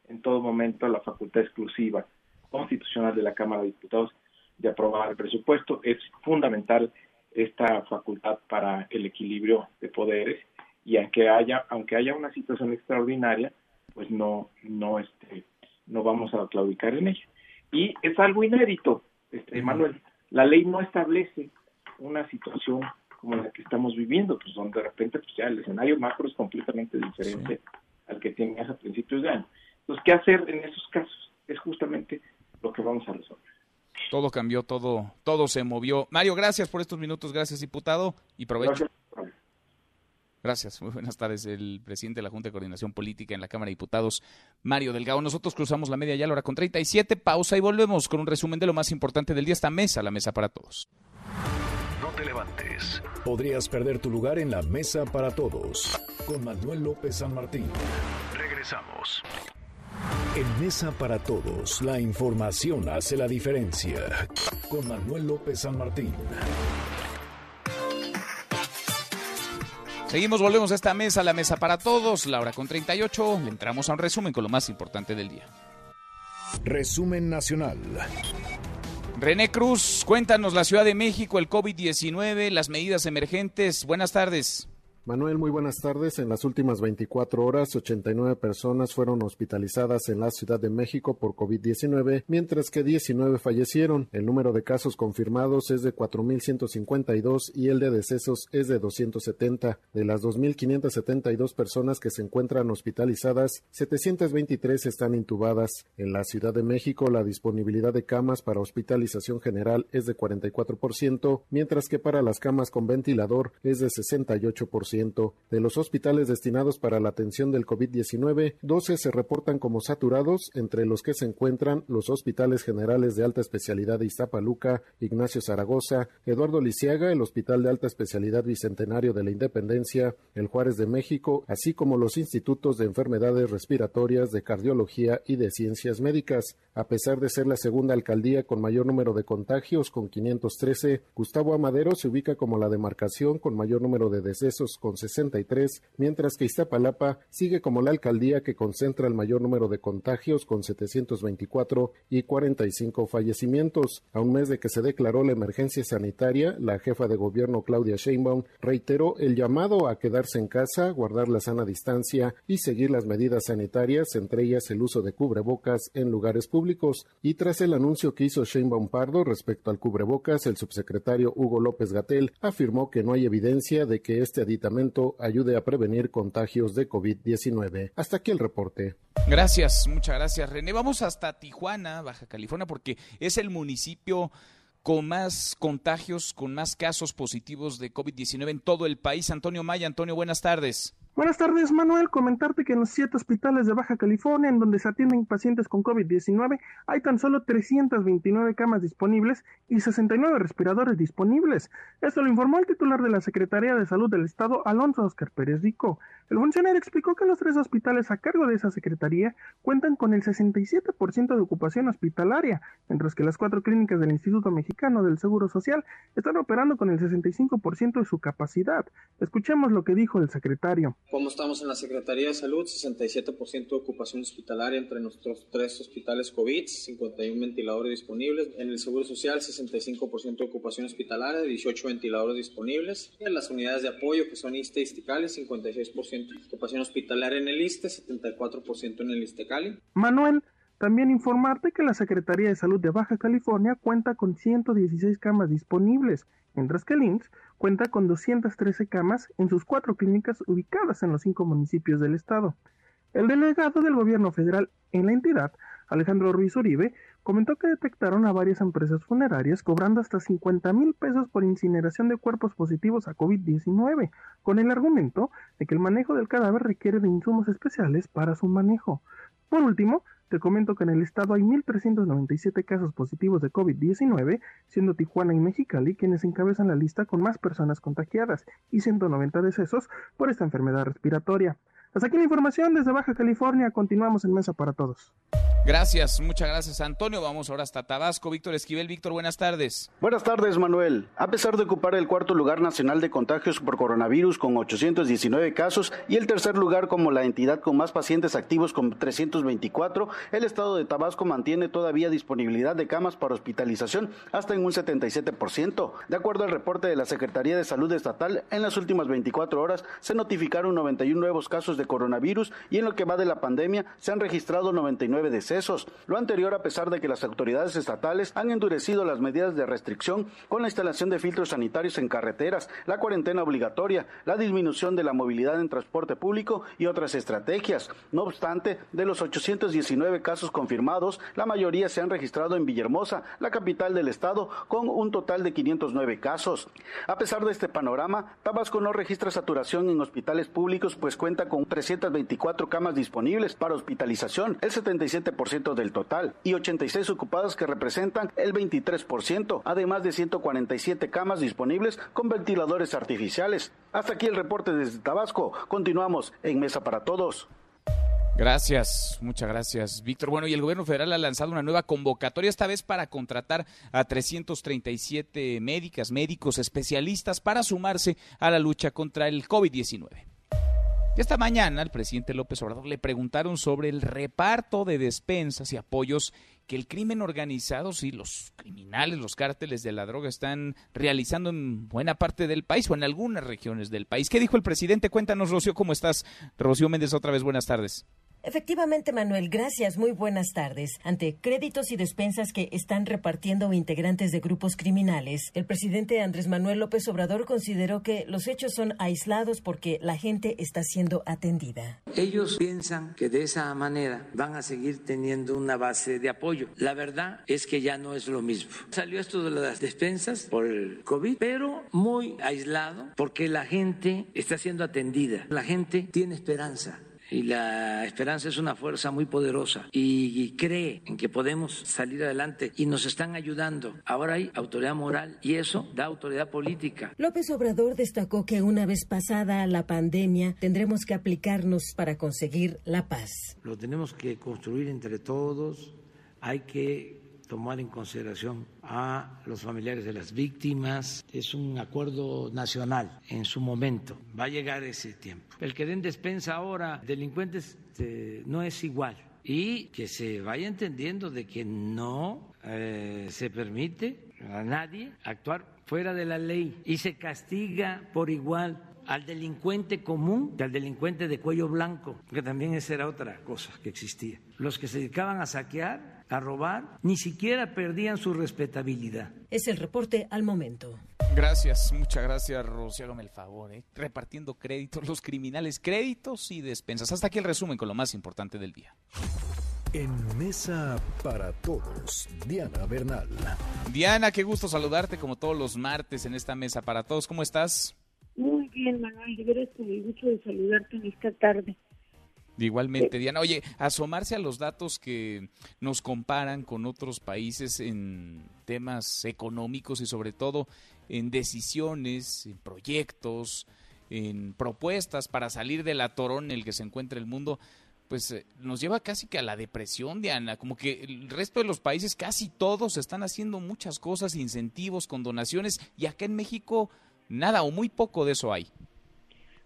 en todo momento la facultad exclusiva constitucional de la Cámara de Diputados de aprobar el presupuesto. Es fundamental esta facultad para el equilibrio de poderes y aunque haya aunque haya una situación extraordinaria pues no no este no vamos a claudicar en ella. Y es algo inédito este Manuel. La ley no establece una situación como la que estamos viviendo pues donde de repente pues ya el escenario macro es completamente diferente al que tenías a principios de año. Entonces qué hacer en esos casos es justamente lo que vamos a resolver.
Todo cambió, todo, todo se movió. Mario, gracias por estos minutos, gracias diputado y provecho. Gracias, muy buenas tardes. El presidente de la Junta de Coordinación Política en la Cámara de Diputados, Mario Delgado. Nosotros cruzamos la media ya a la hora con 37, pausa y volvemos con un resumen de lo más importante del día. Esta mesa, la mesa para todos.
No te levantes. Podrías perder tu lugar en la mesa para todos. Con Manuel López San Martín. Regresamos. En Mesa para Todos, la información hace la diferencia. Con Manuel López San Martín.
Seguimos, volvemos a esta mesa, la mesa para todos, la hora con 38. Le entramos a un resumen con lo más importante del día.
Resumen nacional.
René Cruz, cuéntanos la Ciudad de México, el COVID-19, las medidas emergentes. Buenas tardes.
Manuel, muy buenas tardes. En las últimas 24 horas, 89 personas fueron hospitalizadas en la Ciudad de México por COVID-19, mientras que 19 fallecieron. El número de casos confirmados es de 4.152 y el de decesos es de 270. De las 2.572 personas que se encuentran hospitalizadas, 723 están intubadas. En la Ciudad de México, la disponibilidad de camas para hospitalización general es de 44%, mientras que para las camas con ventilador es de 68%. De los hospitales destinados para la atención del COVID-19, 12 se reportan como saturados, entre los que se encuentran los hospitales generales de alta especialidad de Iztapaluca, Ignacio Zaragoza, Eduardo Lisiaga, el Hospital de Alta Especialidad Bicentenario de la Independencia, el Juárez de México, así como los institutos de enfermedades respiratorias, de cardiología y de ciencias médicas. A pesar de ser la segunda alcaldía con mayor número de contagios, con 513, Gustavo Amadero se ubica como la demarcación con mayor número de decesos con 63, mientras que Iztapalapa sigue como la alcaldía que concentra el mayor número de contagios con 724 y 45 fallecimientos. A un mes de que se declaró la emergencia sanitaria, la jefa de gobierno Claudia Sheinbaum reiteró el llamado a quedarse en casa, guardar la sana distancia y seguir las medidas sanitarias, entre ellas el uso de cubrebocas en lugares públicos. Y tras el anuncio que hizo Sheinbaum Pardo respecto al cubrebocas, el subsecretario Hugo López Gatel afirmó que no hay evidencia de que este aditamento ayude a prevenir contagios de COVID-19. Hasta aquí el reporte.
Gracias, muchas gracias René. Vamos hasta Tijuana, Baja California, porque es el municipio con más contagios, con más casos positivos de COVID-19 en todo el país. Antonio Maya, Antonio, buenas tardes.
Buenas tardes, Manuel. Comentarte que en los siete hospitales de Baja California, en donde se atienden pacientes con COVID-19, hay tan solo 329 camas disponibles y 69 respiradores disponibles. Esto lo informó el titular de la Secretaría de Salud del Estado, Alonso Oscar Pérez Rico. El funcionario explicó que los tres hospitales a cargo de esa secretaría cuentan con el 67% de ocupación hospitalaria, mientras que las cuatro clínicas del Instituto Mexicano del Seguro Social están operando con el 65% de su capacidad. Escuchemos lo que dijo el secretario.
Como estamos en la Secretaría de Salud, 67% de ocupación hospitalaria entre nuestros tres hospitales COVID, 51 ventiladores disponibles. En el Seguro Social, 65% de ocupación hospitalaria, 18 ventiladores disponibles. En las unidades de apoyo, que son ISTE y ISTICALI, 56% ocupación hospitalaria en el ISTE, 74% en el ISTECALI.
Manuel, también informarte que la Secretaría de Salud de Baja California cuenta con 116 camas disponibles, mientras que el IMSS cuenta con 213 camas en sus cuatro clínicas ubicadas en los cinco municipios del estado. El delegado del gobierno federal en la entidad, Alejandro Ruiz Uribe, comentó que detectaron a varias empresas funerarias cobrando hasta 50 mil pesos por incineración de cuerpos positivos a COVID-19, con el argumento de que el manejo del cadáver requiere de insumos especiales para su manejo. Por último, te comento que en el estado hay 1.397 casos positivos de COVID-19, siendo Tijuana y Mexicali quienes encabezan la lista con más personas contagiadas y 190 decesos por esta enfermedad respiratoria. Hasta aquí la información desde Baja California. Continuamos en Mesa para Todos.
Gracias, muchas gracias Antonio. Vamos ahora hasta Tabasco. Víctor Esquivel. Víctor, buenas tardes.
Buenas tardes, Manuel. A pesar de ocupar el cuarto lugar nacional de contagios por coronavirus con 819 casos y el tercer lugar como la entidad con más pacientes activos con 324, el estado de Tabasco mantiene todavía disponibilidad de camas para hospitalización hasta en un 77%. De acuerdo al reporte de la Secretaría de Salud Estatal, en las últimas 24 horas se notificaron 91 nuevos casos de coronavirus y en lo que va de la pandemia se han registrado 99 decesos. Lo anterior a pesar de que las autoridades estatales han endurecido las medidas de restricción con la instalación de filtros sanitarios en carreteras, la cuarentena obligatoria, la disminución de la movilidad en transporte público y otras estrategias. No obstante, de los 819 casos confirmados, la mayoría se han registrado en Villahermosa, la capital del estado, con un total de 509 casos. A pesar de este panorama, Tabasco no registra saturación en hospitales públicos, pues cuenta con 324 camas disponibles para hospitalización, el 77% del total, y 86 ocupadas que representan el 23%, además de 147 camas disponibles con ventiladores artificiales. Hasta aquí el reporte desde Tabasco. Continuamos en Mesa para Todos.
Gracias, muchas gracias, Víctor. Bueno, y el gobierno federal ha lanzado una nueva convocatoria, esta vez para contratar a 337 médicas, médicos, especialistas para sumarse a la lucha contra el COVID-19. Esta mañana el presidente López Obrador le preguntaron sobre el reparto de despensas y apoyos que el crimen organizado, sí, los criminales, los cárteles de la droga están realizando en buena parte del país o en algunas regiones del país. ¿Qué dijo el presidente? Cuéntanos, Rocío, ¿cómo estás? Rocío Méndez, otra vez, buenas tardes.
Efectivamente, Manuel, gracias. Muy buenas tardes. Ante créditos y despensas que están repartiendo integrantes de grupos criminales, el presidente Andrés Manuel López Obrador consideró que los hechos son aislados porque la gente está siendo atendida.
Ellos piensan que de esa manera van a seguir teniendo una base de apoyo. La verdad es que ya no es lo mismo. Salió esto de las despensas por el COVID, pero muy aislado porque la gente está siendo atendida. La gente tiene esperanza y la esperanza es una fuerza muy poderosa y cree en que podemos salir adelante y nos están ayudando. Ahora hay autoridad moral y eso da autoridad política.
López Obrador destacó que una vez pasada la pandemia tendremos que aplicarnos para conseguir la paz.
Lo tenemos que construir entre todos, hay que tomar en consideración a los familiares de las víctimas. Es un acuerdo nacional en su momento. Va a llegar ese tiempo. El que den despensa ahora, delincuentes, este, no es igual. Y que se vaya entendiendo de que no eh, se permite a nadie actuar fuera de la ley y se castiga por igual al delincuente común que al delincuente de cuello blanco, que también esa era otra cosa que existía. Los que se dedicaban a saquear, a robar, ni siquiera perdían su respetabilidad.
Es el reporte al momento.
Gracias, muchas gracias, Rocío. Hágame el favor, ¿eh? repartiendo créditos, los criminales, créditos y despensas. Hasta aquí el resumen con lo más importante del día.
En Mesa para Todos, Diana Bernal.
Diana, qué gusto saludarte como todos los martes en esta Mesa para Todos. ¿Cómo estás?
Muy bien, Manuel. De veras con el gusto de saludarte en esta tarde.
Igualmente, Diana. Oye, asomarse a los datos que nos comparan con otros países en temas económicos y sobre todo en decisiones, en proyectos, en propuestas para salir del atorón en el que se encuentra el mundo, pues eh, nos lleva casi que a la depresión, Diana, como que el resto de los países, casi todos, están haciendo muchas cosas, incentivos, con donaciones, y acá en México nada o muy poco de eso hay.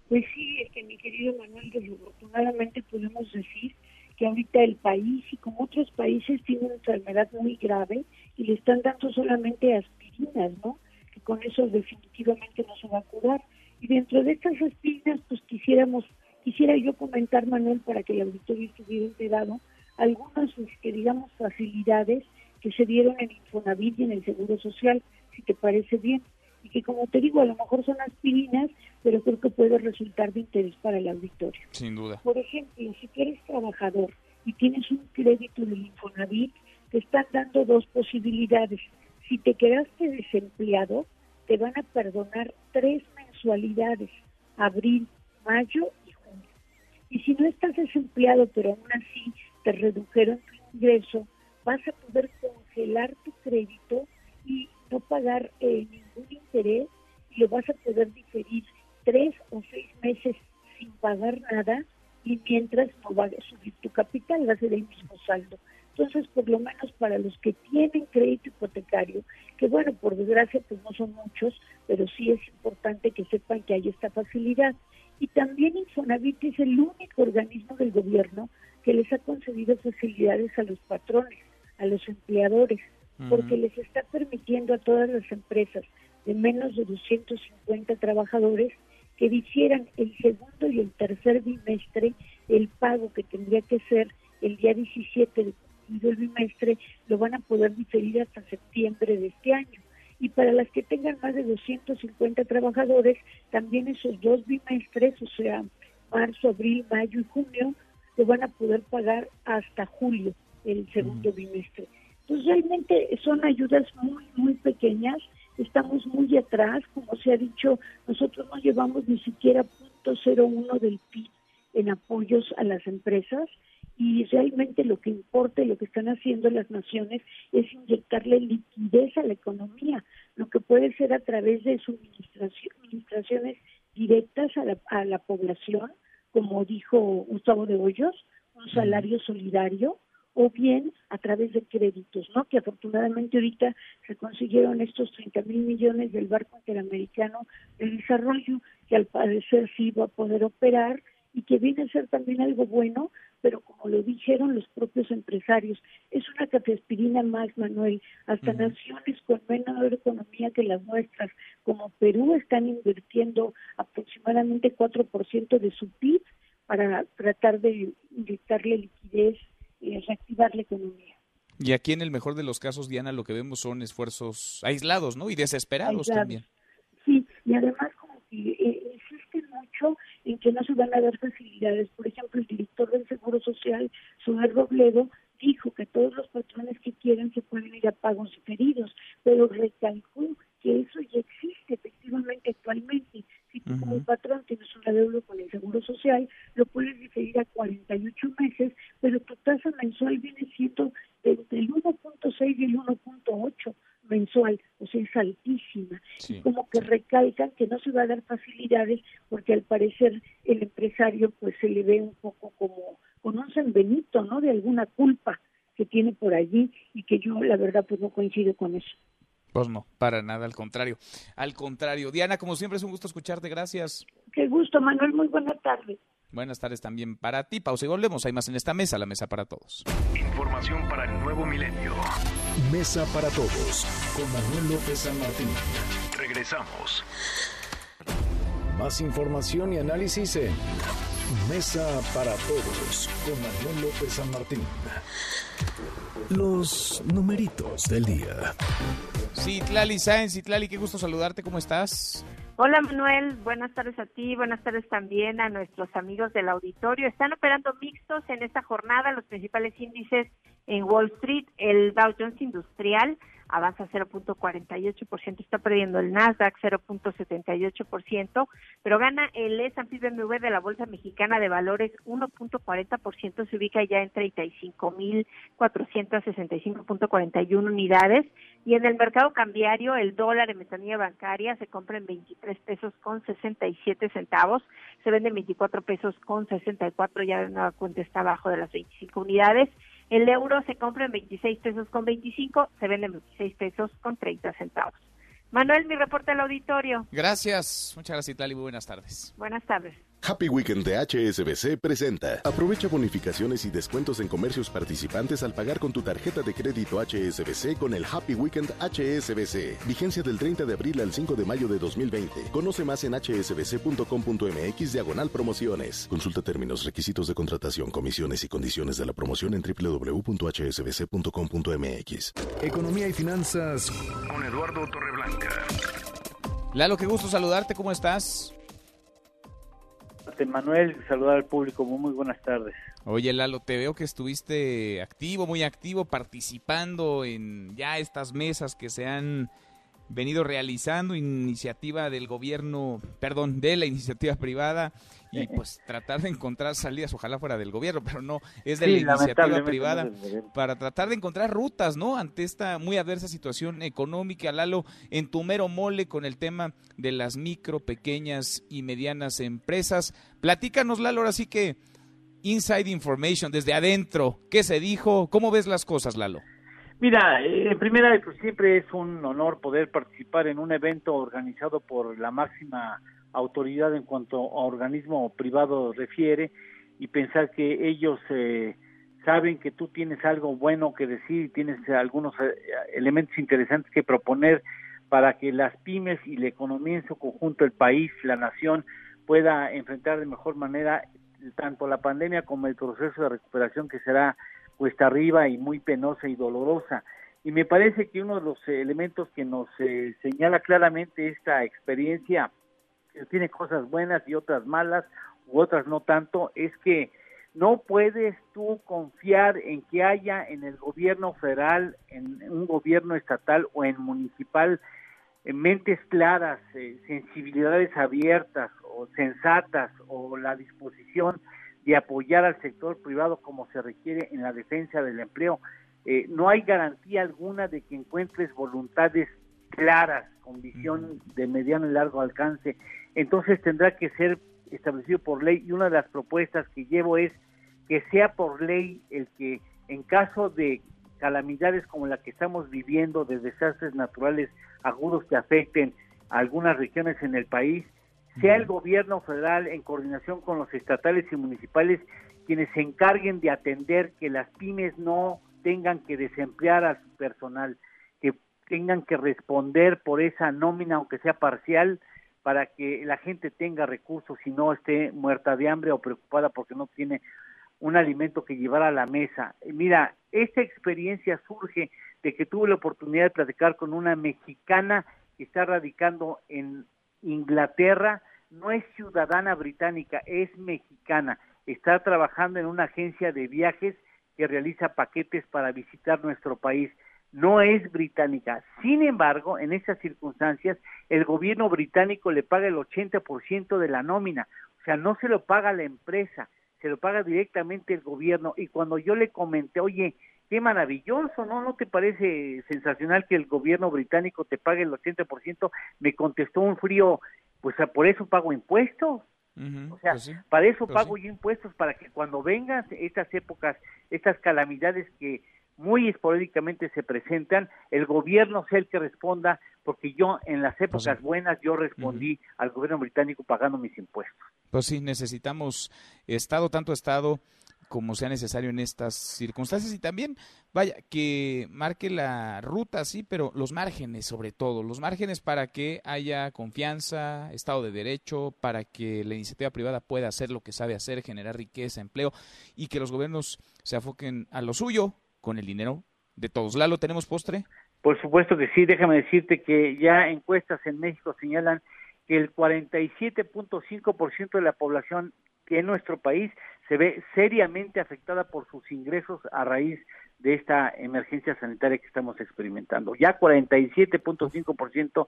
Pues sí, es que mi querido Manuel, desafortunadamente podemos decir que ahorita el país y como otros países tiene una enfermedad muy grave y le están dando solamente aspirinas, ¿no? Que con eso definitivamente no se va a curar. Y dentro de estas aspirinas, pues quisiéramos Quisiera yo comentar, Manuel, para que el auditorio estuviera enterado, algunas, que este, digamos, facilidades que se dieron en Infonavit y en el Seguro Social, si te parece bien. Y que, como te digo, a lo mejor son aspirinas, pero creo que puede resultar de interés para el auditorio.
Sin duda.
Por ejemplo, si tú eres trabajador y tienes un crédito del Infonavit, te están dando dos posibilidades. Si te quedaste desempleado, te van a perdonar tres mensualidades, abril, mayo y si no estás desempleado, pero aún así te redujeron tu ingreso, vas a poder congelar tu crédito y no pagar eh, ningún interés y lo vas a poder diferir tres o seis meses sin pagar nada y mientras no va a subir tu capital, va a ser el mismo saldo. Entonces, por lo menos para los que tienen crédito hipotecario, que bueno, por desgracia pues no son muchos, pero sí es importante que sepan que hay esta facilidad. Y también Infonavit es el único organismo del gobierno que les ha concedido facilidades a los patrones, a los empleadores, porque les está permitiendo a todas las empresas de menos de 250 trabajadores que difieran el segundo y el tercer bimestre el pago que tendría que ser el día 17 del bimestre, lo van a poder diferir hasta septiembre de este año y para las que tengan más de 250 trabajadores, también esos dos bimestres, o sea, marzo, abril, mayo y junio, lo van a poder pagar hasta julio, el segundo bimestre. Entonces realmente son ayudas muy, muy pequeñas, estamos muy atrás, como se ha dicho, nosotros no llevamos ni siquiera .01 del PIB en apoyos a las empresas y realmente lo que importa y lo que están haciendo las naciones es inyectarle liquidez a la economía, lo que puede ser a través de suministraciones directas a la, a la población, como dijo Gustavo de Hoyos, un salario solidario, o bien a través de créditos, ¿no? Que afortunadamente ahorita se consiguieron estos 30 mil millones del Banco Interamericano de Desarrollo, que al parecer sí va a poder operar y que viene a ser también algo bueno, pero como lo dijeron los propios empresarios, es una cafeaspirina más, Manuel. Hasta naciones con menor economía que las nuestras, como Perú, están invirtiendo aproximadamente 4% de su PIB para tratar de inyectarle liquidez y reactivar la economía.
Y aquí en el mejor de los casos, Diana, lo que vemos son esfuerzos aislados, ¿no? Y desesperados también.
Sí, y además como que eh, mucho en que no se van a dar facilidades. Por ejemplo, el director del Seguro Social, Suárez Robledo, dijo que todos los patrones que quieran se pueden ir a pagos diferidos, pero recalcó que eso ya existe efectivamente actualmente. Si tú como patrón tienes una deuda con el Seguro Social, lo puedes diferir a 48 meses, pero tu tasa mensual viene siendo entre el 1.6 y el 1.8 mensual, o sea, es altísima. Y como que recalcan que no se va a dar facilidades porque al parecer el empresario pues se le ve un poco como con un sanbenito, ¿no? De alguna culpa que tiene por allí y que yo la verdad pues no coincido con eso.
Pues no, para nada, al contrario. Al contrario. Diana, como siempre es un gusto escucharte, gracias.
Qué gusto, Manuel, muy buenas tardes.
Buenas tardes también para ti. Pausa y volvemos. Hay más en esta mesa, la mesa para todos.
Información para el nuevo milenio. Mesa para todos con Manuel López San Martín. Regresamos. Más información y análisis en Mesa para todos con Manuel López San Martín. Los numeritos del día.
Citlali Sáenz, Citlali, qué gusto saludarte, ¿cómo estás?
Hola Manuel, buenas tardes a ti, buenas tardes también a nuestros amigos del auditorio. Están operando mixtos en esta jornada los principales índices en Wall Street, el Dow Jones Industrial avanza 0.48%, está perdiendo el Nasdaq 0.78%, pero gana el S&P BMW de la Bolsa Mexicana de Valores 1.40%, se ubica ya en 35.465.41 unidades y en el mercado cambiario el dólar en metanía bancaria se compra en 23 pesos con 67 centavos, se vende en 24 pesos con 64, ya de nueva cuenta está abajo de las 25 unidades el euro se compra en 26 pesos con 25, se vende en 26 pesos con 30 centavos. Manuel, mi reporte al auditorio.
Gracias. Muchas gracias, Itali. Muy buenas tardes.
Buenas tardes.
Happy Weekend de HSBC presenta. Aprovecha bonificaciones y descuentos en comercios participantes al pagar con tu tarjeta de crédito HSBC con el Happy Weekend HSBC. Vigencia del 30 de abril al 5 de mayo de 2020. Conoce más en hsbc.com.mx diagonal promociones. Consulta términos, requisitos de contratación, comisiones y condiciones de la promoción en www.hsbc.com.mx.
Economía y finanzas con Eduardo Torreblanca.
Lalo, qué gusto saludarte. ¿Cómo estás?
Manuel, saludar al público, muy buenas tardes.
Oye, Lalo, te veo que estuviste activo, muy activo, participando en ya estas mesas que se han venido realizando, iniciativa del gobierno, perdón, de la iniciativa privada, y pues tratar de encontrar salidas, ojalá fuera del gobierno, pero no, es de la iniciativa privada, para tratar de encontrar rutas, ¿no? Ante esta muy adversa situación económica, Lalo, en tu mero mole con el tema de las micro, pequeñas y medianas empresas. Platícanos, Lalo, ahora sí que inside information, desde adentro, ¿qué se dijo? ¿Cómo ves las cosas, Lalo?
Mira, eh, en primera, pues siempre es un honor poder participar en un evento organizado por la máxima autoridad en cuanto a organismo privado refiere y pensar que ellos eh, saben que tú tienes algo bueno que decir y tienes algunos eh, elementos interesantes que proponer para que las pymes y la economía en su conjunto, el país, la nación, pueda enfrentar de mejor manera tanto la pandemia como el proceso de recuperación que será cuesta arriba y muy penosa y dolorosa. Y me parece que uno de los elementos que nos eh, señala claramente esta experiencia, tiene cosas buenas y otras malas, u otras no tanto, es que no puedes tú confiar en que haya en el gobierno federal, en un gobierno estatal o en municipal en mentes claras, eh, sensibilidades abiertas o sensatas o la disposición de apoyar al sector privado como se requiere en la defensa del empleo. Eh, no hay garantía alguna de que encuentres voluntades claras, con visión de mediano y largo alcance. Entonces tendrá que ser establecido por ley y una de las propuestas que llevo es que sea por ley el que en caso de calamidades como la que estamos viviendo, de desastres naturales agudos que afecten a algunas regiones en el país, sea el gobierno federal en coordinación con los estatales y municipales quienes se encarguen de atender que las pymes no tengan que desemplear a su personal, tengan que responder por esa nómina, aunque sea parcial, para que la gente tenga recursos y no esté muerta de hambre o preocupada porque no tiene un alimento que llevar a la mesa. Mira, esta experiencia surge de que tuve la oportunidad de platicar con una mexicana que está radicando en Inglaterra, no es ciudadana británica, es mexicana. Está trabajando en una agencia de viajes que realiza paquetes para visitar nuestro país. No es británica. Sin embargo, en esas circunstancias, el gobierno británico le paga el 80% de la nómina. O sea, no se lo paga la empresa, se lo paga directamente el gobierno. Y cuando yo le comenté, oye, qué maravilloso, ¿no? ¿No te parece sensacional que el gobierno británico te pague el 80%? Me contestó un frío, pues por eso pago impuestos. o sea, pues para eso pues pago yo impuestos, para que cuando vengan estas épocas, estas calamidades que muy esporádicamente se presentan, el gobierno sea el que responda, porque yo en las
Pues
épocas buenas yo respondí al gobierno británico pagando mis impuestos.
Pues sí, necesitamos Estado, tanto Estado como sea necesario en estas circunstancias. Y también, vaya, que marque la ruta, sí, pero los márgenes sobre todo, los márgenes para que haya confianza, Estado de Derecho, para que la iniciativa privada pueda hacer lo que sabe hacer, generar riqueza, empleo y que los gobiernos se afoquen a lo suyo con el dinero de todos. Lalo, ¿tenemos postre?
Por supuesto que sí, déjame decirte que ya encuestas en México señalan que el 47.5% de la población en nuestro país se ve seriamente afectada por sus ingresos a raíz de esta emergencia sanitaria que estamos experimentando. Ya 47.5%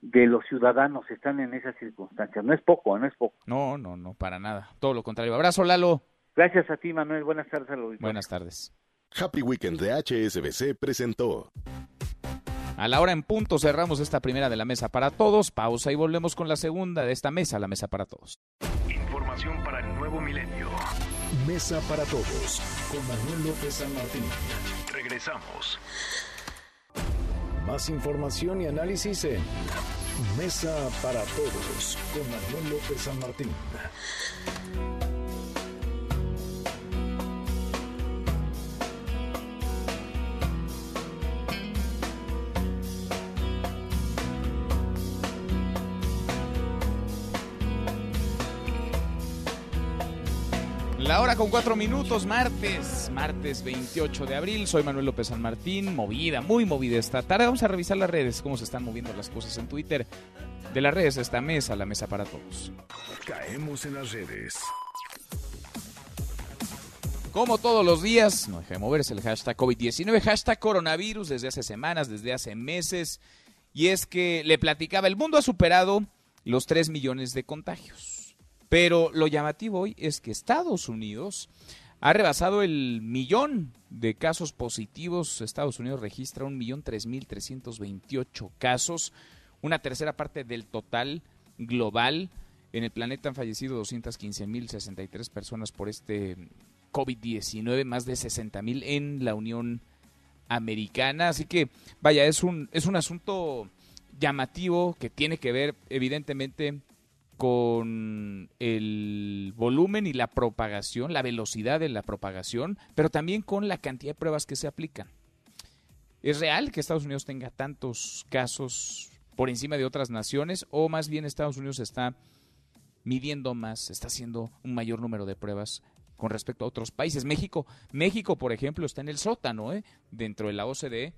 de los ciudadanos están en esas circunstancias. No es poco, no es poco.
No, no, no, para nada. Todo lo contrario. Abrazo, Lalo.
Gracias a ti, Manuel. Buenas tardes a los
Buenas tardes.
Happy Weekend de HSBC presentó.
A la hora en punto cerramos esta primera de la mesa para todos. Pausa y volvemos con la segunda de esta mesa, la mesa para todos.
Información para el nuevo milenio. Mesa para todos con Manuel López San Martín. Regresamos. Más información y análisis en Mesa para todos con Manuel López San Martín.
La hora con cuatro minutos, martes, martes 28 de abril. Soy Manuel López San Martín, movida, muy movida esta tarde. Vamos a revisar las redes, cómo se están moviendo las cosas en Twitter. De las redes, esta mesa, la mesa para todos.
Caemos en las redes.
Como todos los días, no deja de moverse el hashtag COVID-19, hashtag coronavirus desde hace semanas, desde hace meses. Y es que le platicaba, el mundo ha superado los 3 millones de contagios. Pero lo llamativo hoy es que Estados Unidos ha rebasado el millón de casos positivos. Estados Unidos registra un millón tres mil trescientos veintiocho casos, una tercera parte del total global. En el planeta han fallecido 215 mil 63 personas por este COVID-19, más de 60 mil en la Unión Americana. Así que, vaya, es un, es un asunto llamativo que tiene que ver, evidentemente, con el volumen y la propagación, la velocidad de la propagación, pero también con la cantidad de pruebas que se aplican. ¿Es real que Estados Unidos tenga tantos casos por encima de otras naciones o más bien Estados Unidos está midiendo más, está haciendo un mayor número de pruebas con respecto a otros países? México, México por ejemplo, está en el sótano, ¿eh? dentro de la OCDE,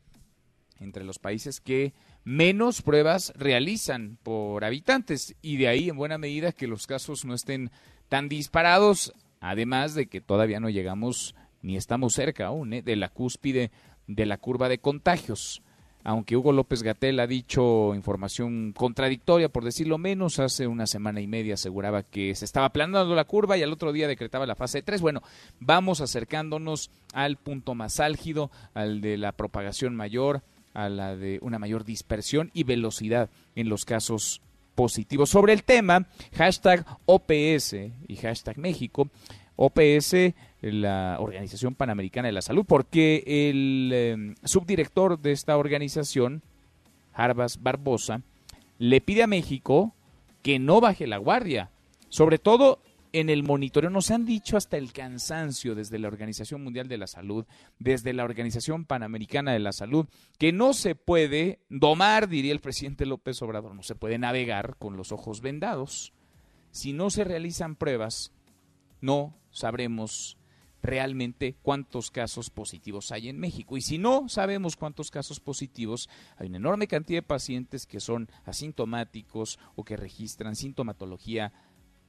entre los países que menos pruebas realizan por habitantes y de ahí en buena medida que los casos no estén tan disparados, además de que todavía no llegamos ni estamos cerca aún ¿eh? de la cúspide de la curva de contagios. Aunque Hugo López Gatel ha dicho información contradictoria, por decirlo menos, hace una semana y media aseguraba que se estaba aplanando la curva y al otro día decretaba la fase 3. Bueno, vamos acercándonos al punto más álgido, al de la propagación mayor, a la de una mayor dispersión y velocidad en los casos positivos. Sobre el tema, hashtag OPS y hashtag México, OPS, la Organización Panamericana de la Salud, porque el eh, subdirector de esta organización, Jarbas Barbosa, le pide a México que no baje la guardia, sobre todo en el monitoreo nos han dicho hasta el cansancio desde la Organización Mundial de la Salud, desde la Organización Panamericana de la Salud, que no se puede domar, diría el presidente López Obrador, no se puede navegar con los ojos vendados. Si no se realizan pruebas, no sabremos realmente cuántos casos positivos hay en México. Y si no sabemos cuántos casos positivos, hay una enorme cantidad de pacientes que son asintomáticos o que registran sintomatología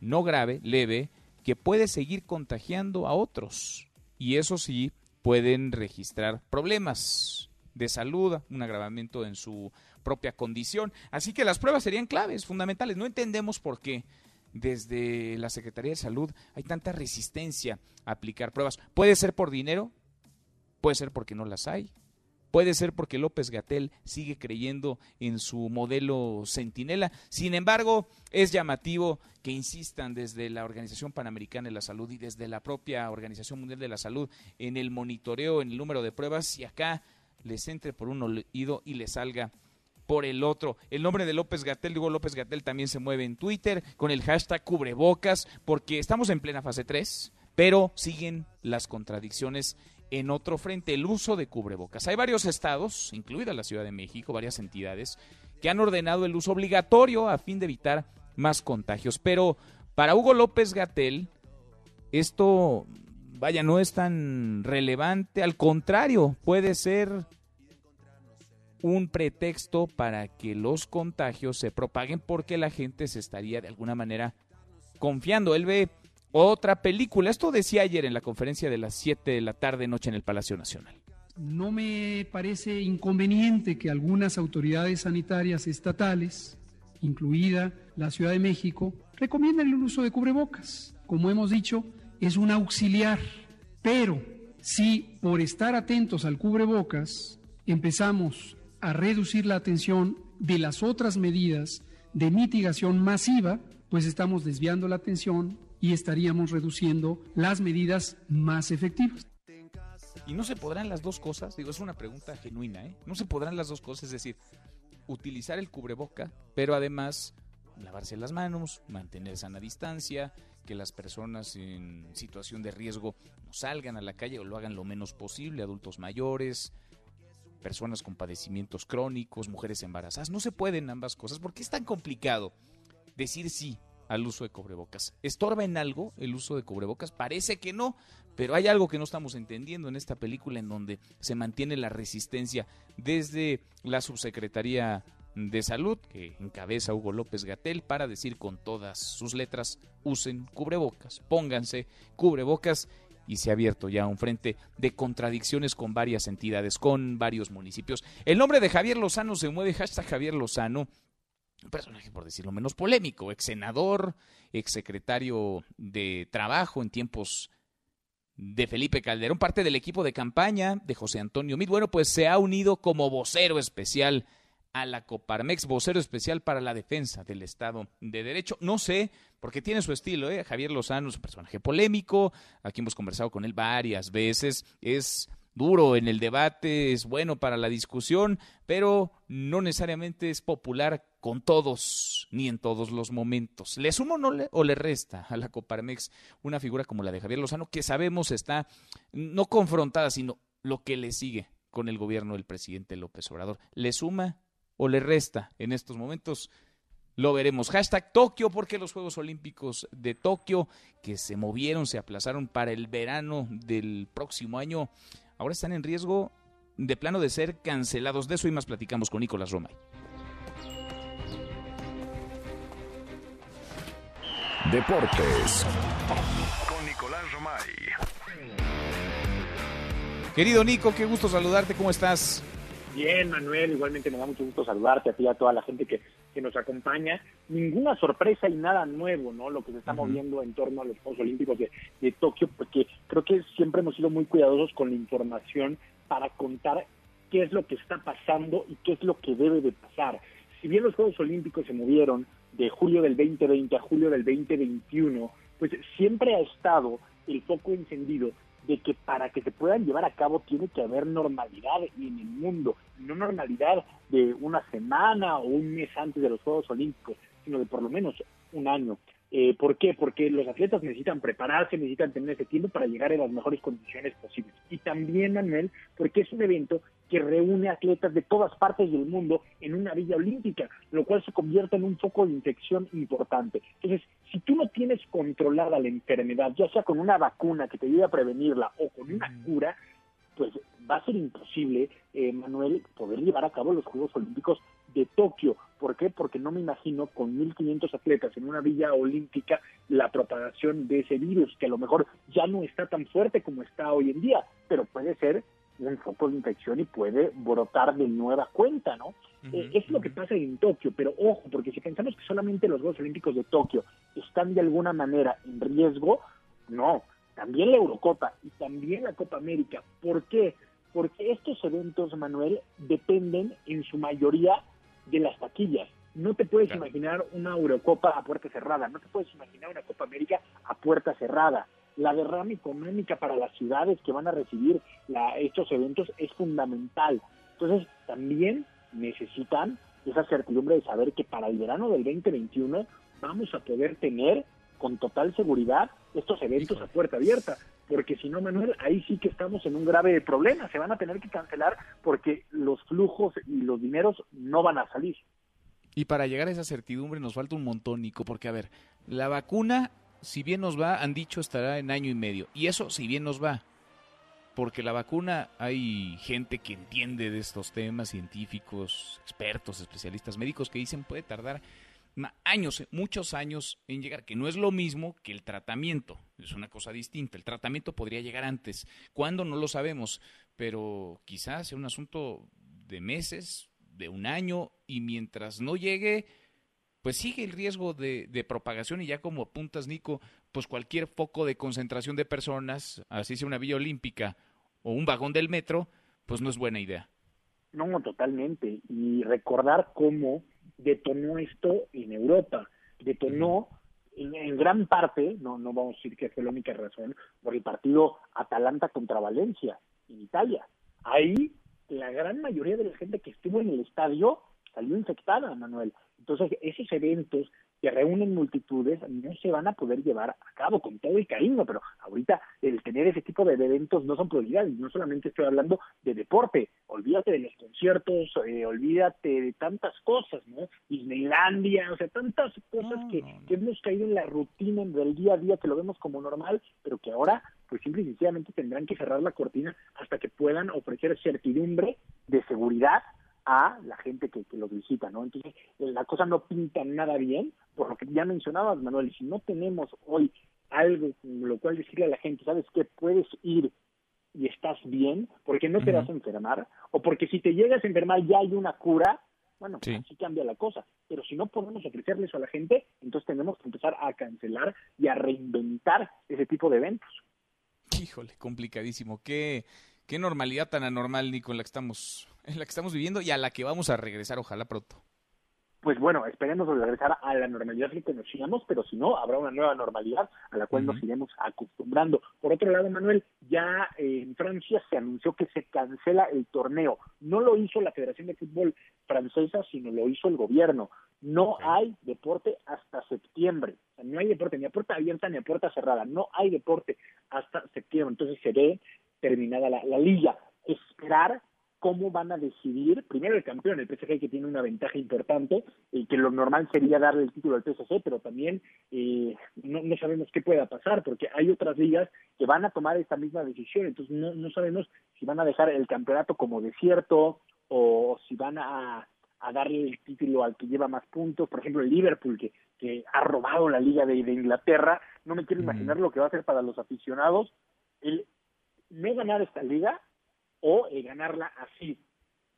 no grave, leve, que puede seguir contagiando a otros. Y eso sí, pueden registrar problemas de salud, un agravamiento en su propia condición. Así que las pruebas serían claves, fundamentales. No entendemos por qué desde la Secretaría de Salud hay tanta resistencia a aplicar pruebas. Puede ser por dinero, puede ser porque no las hay, Puede ser porque López Gatel sigue creyendo en su modelo centinela. Sin embargo, es llamativo que insistan desde la Organización Panamericana de la Salud y desde la propia Organización Mundial de la Salud en el monitoreo, en el número de pruebas y acá les entre por un oído y les salga por el otro. El nombre de López Gatel, digo López Gatel también se mueve en Twitter con el hashtag cubrebocas porque estamos en plena fase 3, pero siguen las contradicciones en otro frente, el uso de cubrebocas. Hay varios estados, incluida la Ciudad de México, varias entidades, que han ordenado el uso obligatorio a fin de evitar más contagios. Pero para Hugo López Gatel, esto, vaya, no es tan relevante, al contrario, puede ser un pretexto para que los contagios se propaguen porque la gente se estaría de alguna manera confiando. Él ve otra película. Esto decía ayer en la conferencia de las 7 de la tarde noche en el Palacio Nacional.
No me parece inconveniente que algunas autoridades sanitarias estatales, incluida la Ciudad de México, recomienden el uso de cubrebocas. Como hemos dicho, es un auxiliar. Pero si por estar atentos al cubrebocas empezamos a reducir la atención de las otras medidas de mitigación masiva, pues estamos desviando la atención y estaríamos reduciendo las medidas más efectivas.
¿Y no se podrán las dos cosas? Digo, es una pregunta genuina, ¿eh? ¿No se podrán las dos cosas? Es decir, utilizar el cubreboca, pero además lavarse las manos, mantener sana distancia, que las personas en situación de riesgo no salgan a la calle o lo hagan lo menos posible, adultos mayores, personas con padecimientos crónicos, mujeres embarazadas. No se pueden ambas cosas porque es tan complicado decir sí al uso de cubrebocas. ¿Estorba en algo el uso de cubrebocas? Parece que no, pero hay algo que no estamos entendiendo en esta película en donde se mantiene la resistencia desde la subsecretaría de Salud, que encabeza Hugo López Gatel, para decir con todas sus letras, usen cubrebocas, pónganse cubrebocas y se ha abierto ya un frente de contradicciones con varias entidades, con varios municipios. El nombre de Javier Lozano se mueve, hashtag Javier Lozano, un personaje, por decirlo menos, polémico, ex senador, ex secretario de Trabajo en tiempos de Felipe Calderón, parte del equipo de campaña de José Antonio Mid. Bueno, pues se ha unido como vocero especial a la Coparmex, vocero especial para la defensa del Estado de Derecho. No sé, porque tiene su estilo, ¿eh? Javier Lozano es un personaje polémico, aquí hemos conversado con él varias veces, es duro en el debate, es bueno para la discusión, pero no necesariamente es popular con todos ni en todos los momentos. ¿Le suma no le, o le resta a la Coparmex una figura como la de Javier Lozano que sabemos está no confrontada, sino lo que le sigue con el gobierno del presidente López Obrador? ¿Le suma o le resta en estos momentos? Lo veremos. Hashtag Tokio, porque los Juegos Olímpicos de Tokio, que se movieron, se aplazaron para el verano del próximo año, ahora están en riesgo de plano de ser cancelados. De eso y más platicamos con Nicolás Romay.
Deportes con Nicolás Romay.
Querido Nico, qué gusto saludarte, ¿cómo estás?
Bien, Manuel, igualmente me da mucho gusto saludarte a ti y a toda la gente que, que nos acompaña. Ninguna sorpresa y nada nuevo, ¿no? Lo que se está moviendo en torno a los Juegos Olímpicos de, de Tokio, porque creo que siempre hemos sido muy cuidadosos con la información para contar qué es lo que está pasando y qué es lo que debe de pasar. Si bien los Juegos Olímpicos se movieron de julio del 2020 a julio del 2021, pues siempre ha estado el foco encendido de que para que se puedan llevar a cabo tiene que haber normalidad en el mundo, no normalidad de una semana o un mes antes de los Juegos Olímpicos, sino de por lo menos un año. Eh, ¿Por qué? Porque los atletas necesitan prepararse, necesitan tener ese tiempo para llegar en las mejores condiciones posibles. Y también, Manuel, porque es un evento que reúne atletas de todas partes del mundo en una villa olímpica, lo cual se convierte en un foco de infección importante. Entonces, si tú no tienes controlada la enfermedad, ya sea con una vacuna que te ayude a prevenirla o con una cura, pues va a ser imposible, eh, Manuel, poder llevar a cabo los Juegos Olímpicos de Tokio. ¿Por qué? Porque no me imagino con 1.500 atletas en una villa olímpica la propagación de ese virus, que a lo mejor ya no está tan fuerte como está hoy en día, pero puede ser un foco de infección y puede brotar de nueva cuenta, ¿no? Eh, es lo que pasa en Tokio, pero ojo, porque si pensamos que solamente los Juegos Olímpicos de Tokio están de alguna manera en riesgo, no, también la Eurocopa y también la Copa América. ¿Por qué? porque estos eventos, Manuel, dependen en su mayoría de las taquillas. No te puedes imaginar una Eurocopa a puerta cerrada, no te puedes imaginar una Copa América a puerta cerrada. La derrama económica para las ciudades que van a recibir estos eventos es fundamental. Entonces, también necesitan esa certidumbre de saber que para el verano del 2021 vamos a poder tener con total seguridad estos eventos a puerta abierta, porque si no, Manuel, ahí sí que estamos en un grave problema, se van a tener que cancelar porque los flujos y los dineros no van a salir.
Y para llegar a esa certidumbre nos falta un montón, Nico, porque a ver, la vacuna, si bien nos va, han dicho estará en año y medio, y eso si bien nos va, porque la vacuna hay gente que entiende de estos temas, científicos, expertos, especialistas médicos, que dicen puede tardar años, muchos años en llegar, que no es lo mismo que el tratamiento, es una cosa distinta. El tratamiento podría llegar antes. ¿Cuándo? No lo sabemos, pero quizás sea un asunto de meses, de un año, y mientras no llegue, pues sigue el riesgo de, de propagación y ya como apuntas, Nico, pues cualquier foco de concentración de personas, así sea una vía olímpica o un vagón del metro, pues no es buena idea.
No, totalmente. Y recordar cómo detonó esto en Europa. Detonó en, gran parte, no, no vamos a decir que fue la única razón, por el partido Atalanta contra Valencia en Italia. Ahí la gran mayoría de la gente que estuvo en el estadio salió infectada, Manuel. Entonces, esos eventos que reúnen multitudes no se van a poder llevar a cabo con todo el cariño, pero ahorita el tener ese tipo de eventos no son prioridades, no solamente estoy hablando de deporte, olvídate de los conciertos, eh, olvídate de tantas cosas, ¿no? Disneylandia, o sea, tantas cosas que, que hemos caído en la rutina del día a día, que lo vemos como normal, pero que ahora pues simple y sencillamente tendrán que cerrar la cortina hasta que puedan ofrecer certidumbre de seguridad a la gente que, que, los visita, ¿no? Entonces, la cosa no pinta nada bien, por lo que ya mencionabas, Manuel, si no tenemos hoy algo con lo cual decirle a la gente, ¿sabes qué? Puedes ir y estás bien, porque no te vas a enfermar, o porque si te llegas a enfermar ya hay una cura, bueno, así cambia la cosa. Pero si no podemos ofrecerle eso a la gente, entonces tenemos que empezar a cancelar y a reinventar ese tipo de eventos.
Híjole, complicadísimo. Qué, qué normalidad tan anormal, Nico, en la que estamos en la que estamos viviendo y a la que vamos a regresar, ojalá pronto.
Pues bueno, esperemos regresar a la normalidad que conocíamos, pero si no, habrá una nueva normalidad a la cual nos iremos acostumbrando. Por otro lado, Manuel, ya en Francia se anunció que se cancela el torneo. No lo hizo la Federación de Fútbol francesa, sino lo hizo el gobierno. No hay deporte hasta septiembre. no hay deporte ni a puerta abierta ni a puerta cerrada. No hay deporte hasta septiembre. Entonces se ve terminada la, la liga. Esperar cómo van a decidir, primero el campeón, el PSG que tiene una ventaja importante, y que lo normal sería darle el título al PSG, pero también eh, no, no, sabemos qué pueda pasar, porque hay otras ligas que van a tomar esta misma decisión, entonces no, no sabemos si van a dejar el campeonato como desierto o si van a, a darle el título al que lleva más puntos, por ejemplo el Liverpool que, que ha robado la liga de, Inglaterra, no me quiero imaginar lo que va a hacer para los aficionados. El no ganar esta liga o eh, ganarla así,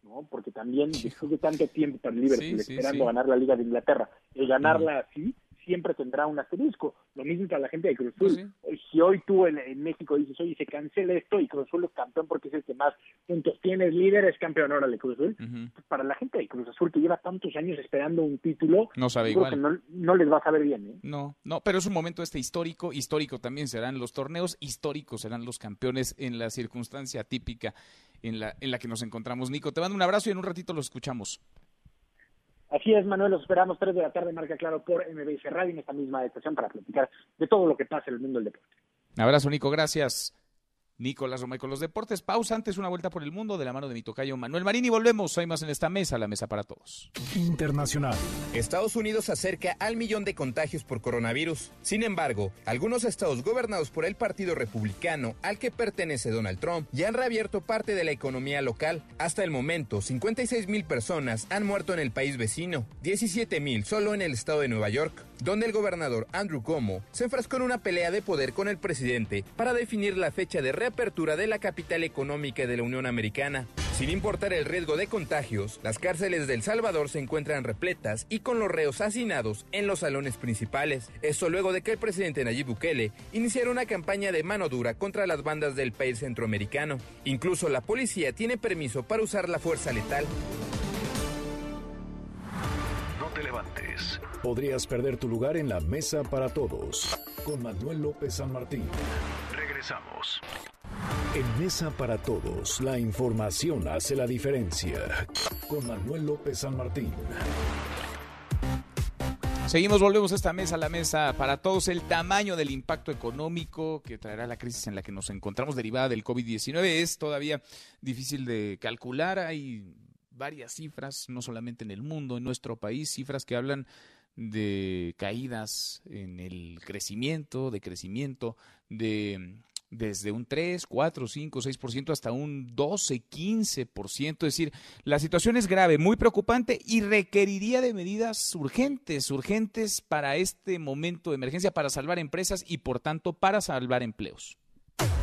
¿no? Porque también después de tanto tiempo para Liverpool esperando ganar la Liga de Inglaterra, el ganarla así siempre tendrá un asterisco. Lo mismo para la gente de Cruz Azul. Pues si hoy tú en, México dices, oye, se cancela esto y Cruz Azul es campeón porque es el que más puntos tiene, el líder es campeón, ahora de Cruz Azul. Pues para la gente de Cruz Azul que lleva tantos años esperando un título,
no sabe igual.
no, no, les va a saber bien. ¿eh?
No, no, pero es un momento este histórico. Histórico también serán los torneos, históricos serán los campeones en la circunstancia típica en la, en la que nos encontramos. Nico, te mando un abrazo y en un ratito los escuchamos.
Así es, Manuel, los esperamos 3 de la tarde, marca claro, por MBS Radio en esta misma estación para platicar de todo lo que pasa en el mundo del deporte.
Un abrazo, Nico, gracias. Nicolás Romay con los deportes. Pausa antes, una vuelta por el mundo de la mano de mi tocayo Manuel Marín y volvemos. Hay más en esta mesa, la mesa para todos.
Internacional.
Estados Unidos acerca al millón de contagios por coronavirus. Sin embargo, algunos estados gobernados por el Partido Republicano al que pertenece Donald Trump ya han reabierto parte de la economía local. Hasta el momento, 56 mil personas han muerto en el país vecino, 17 mil solo en el estado de Nueva York, donde el gobernador Andrew Cuomo se enfrascó en una pelea de poder con el presidente para definir la fecha de reapertura de la capital económica de la Unión Americana. Sin importar el riesgo de contagios, las cárceles de El Salvador se encuentran repletas y con los reos hacinados en los salones principales. Esto luego de que el presidente Nayib Bukele iniciara una campaña de mano dura contra las bandas del país centroamericano. Incluso la policía tiene permiso para usar la fuerza letal.
No te levantes. Podrías perder tu lugar en la mesa para todos. Con Manuel López San Martín. Regresamos. En Mesa para Todos, la información hace la diferencia. Con Manuel López San Martín.
Seguimos, volvemos a esta mesa, la mesa para todos. El tamaño del impacto económico que traerá la crisis en la que nos encontramos derivada del COVID-19 es todavía difícil de calcular. Hay varias cifras, no solamente en el mundo, en nuestro país, cifras que hablan de caídas en el crecimiento, de crecimiento de desde un 3, 4, 5, 6% hasta un 12, 15%. Es decir, la situación es grave, muy preocupante y requeriría de medidas urgentes, urgentes para este momento de emergencia, para salvar empresas y por tanto para salvar empleos.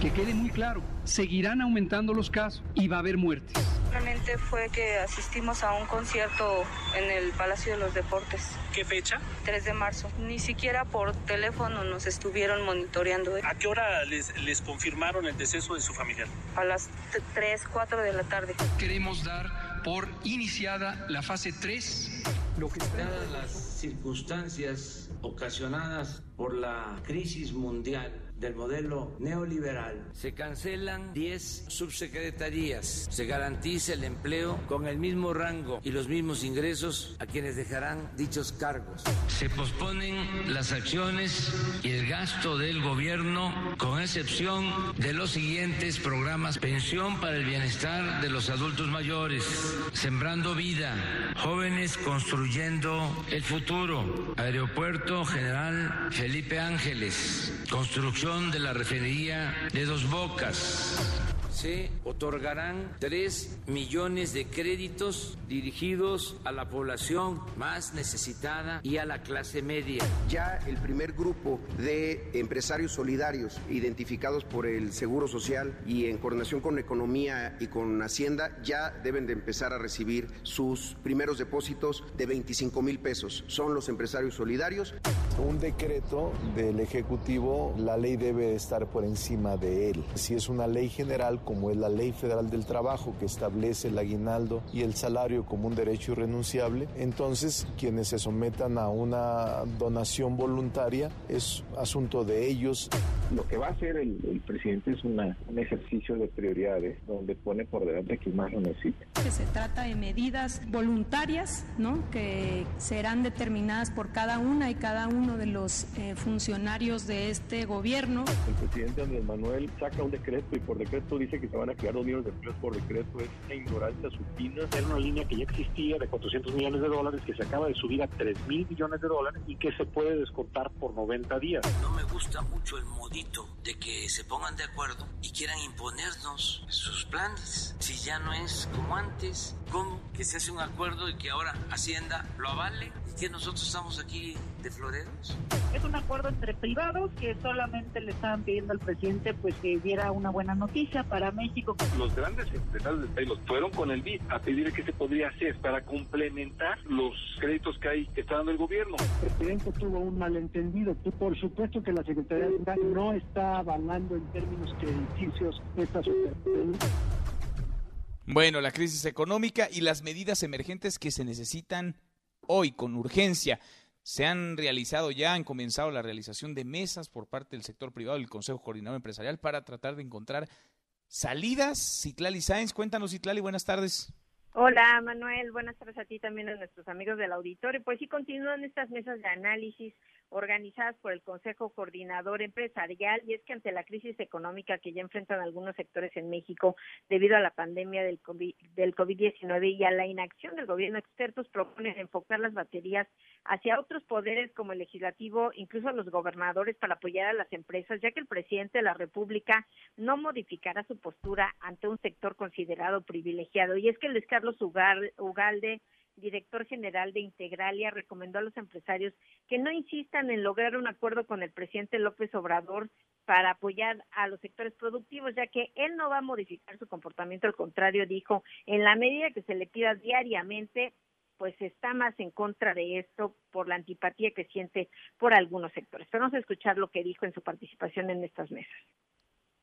Que quede muy claro, seguirán aumentando los casos y va a haber muertes.
Simplemente fue que asistimos a un concierto en el Palacio de los Deportes.
¿Qué fecha?
3 de marzo. Ni siquiera por teléfono nos estuvieron monitoreando.
¿A qué hora les, les confirmaron el deceso de su familiar?
A las 3, 4 de la tarde.
Queremos dar por iniciada la fase 3.
Lo que Dadas las circunstancias ocasionadas por la crisis mundial del modelo neoliberal, se cancelan 10 subsecretarías, se garantiza el empleo con el mismo rango y los mismos ingresos a quienes dejarán dichos cargos. Se posponen las acciones y el gasto del gobierno con excepción de los siguientes programas. Pensión para el bienestar de los adultos mayores, Sembrando Vida, Jóvenes Construyendo el Futuro, Aeropuerto General Felipe Ángeles, Construcción de la refinería de Dos Bocas. Se otorgarán 3 millones de créditos dirigidos a la población más necesitada y a la clase media.
Ya el primer grupo de empresarios solidarios identificados por el Seguro Social y en coordinación con Economía y con Hacienda ya deben de empezar a recibir sus primeros depósitos de 25 mil pesos. Son los empresarios solidarios.
Un decreto del Ejecutivo, la ley debe estar por encima de él. Si es una ley general, como es la Ley Federal del Trabajo que establece el aguinaldo y el salario como un derecho irrenunciable, entonces quienes se sometan a una donación voluntaria es asunto de ellos.
Lo que va a hacer el, el presidente es una, un ejercicio de prioridades donde pone por delante quien más lo necesita.
Que se trata de medidas voluntarias, ¿no? Que serán determinadas por cada una y cada uno de los eh, funcionarios de este gobierno.
El presidente Andrés Manuel saca un decreto y por decreto dice que se van a crear dos millones de empleos por decreto. Es una ignorancia supina. Era una línea que ya existía de 400 millones de dólares que se acaba de subir a 3 mil millones de dólares y que se puede descontar por 90 días.
No me gusta mucho el modito de que se pongan de acuerdo y quieran imponernos sus planes. Si ya no es como antes, ¿cómo que se hace un acuerdo y que ahora Hacienda lo avale y que nosotros estamos aquí de floreros?
Es un acuerdo entre privados que solamente le estaban pidiendo al presidente pues que diera una buena noticia para México.
Los grandes empresarios del país los fueron con el BID a pedir qué se podría hacer para complementar los créditos que hay que está dando el gobierno.
El presidente tuvo un malentendido y por supuesto que la Secretaría de Hacienda no está avalando en términos crediticios operaciones.
Bueno, la crisis económica y las medidas emergentes que se necesitan hoy con urgencia. Se han realizado ya, han comenzado la realización de mesas por parte del sector privado del Consejo Coordinador Empresarial para tratar de encontrar salidas. Citlali Sáenz, cuéntanos Citlali, buenas tardes.
Hola Manuel, buenas tardes a ti también a nuestros amigos del auditorio. Pues sí, continúan estas mesas de análisis organizadas por el Consejo Coordinador Empresarial y es que ante la crisis económica que ya enfrentan algunos sectores en México debido a la pandemia del COVID, del COVID-19 y a la inacción del gobierno, expertos proponen enfocar las baterías hacia otros poderes como el legislativo, incluso a los gobernadores para apoyar a las empresas, ya que el presidente de la República no modificará su postura ante un sector considerado privilegiado. Y es que Luis Carlos Ugalde director general de Integralia, recomendó a los empresarios que no insistan en lograr un acuerdo con el presidente López Obrador para apoyar a los sectores productivos, ya que él no va a modificar su comportamiento, al contrario, dijo, en la medida que se le pida diariamente, pues está más en contra de esto por la antipatía que siente por algunos sectores. Pero vamos a escuchar lo que dijo en su participación en estas mesas.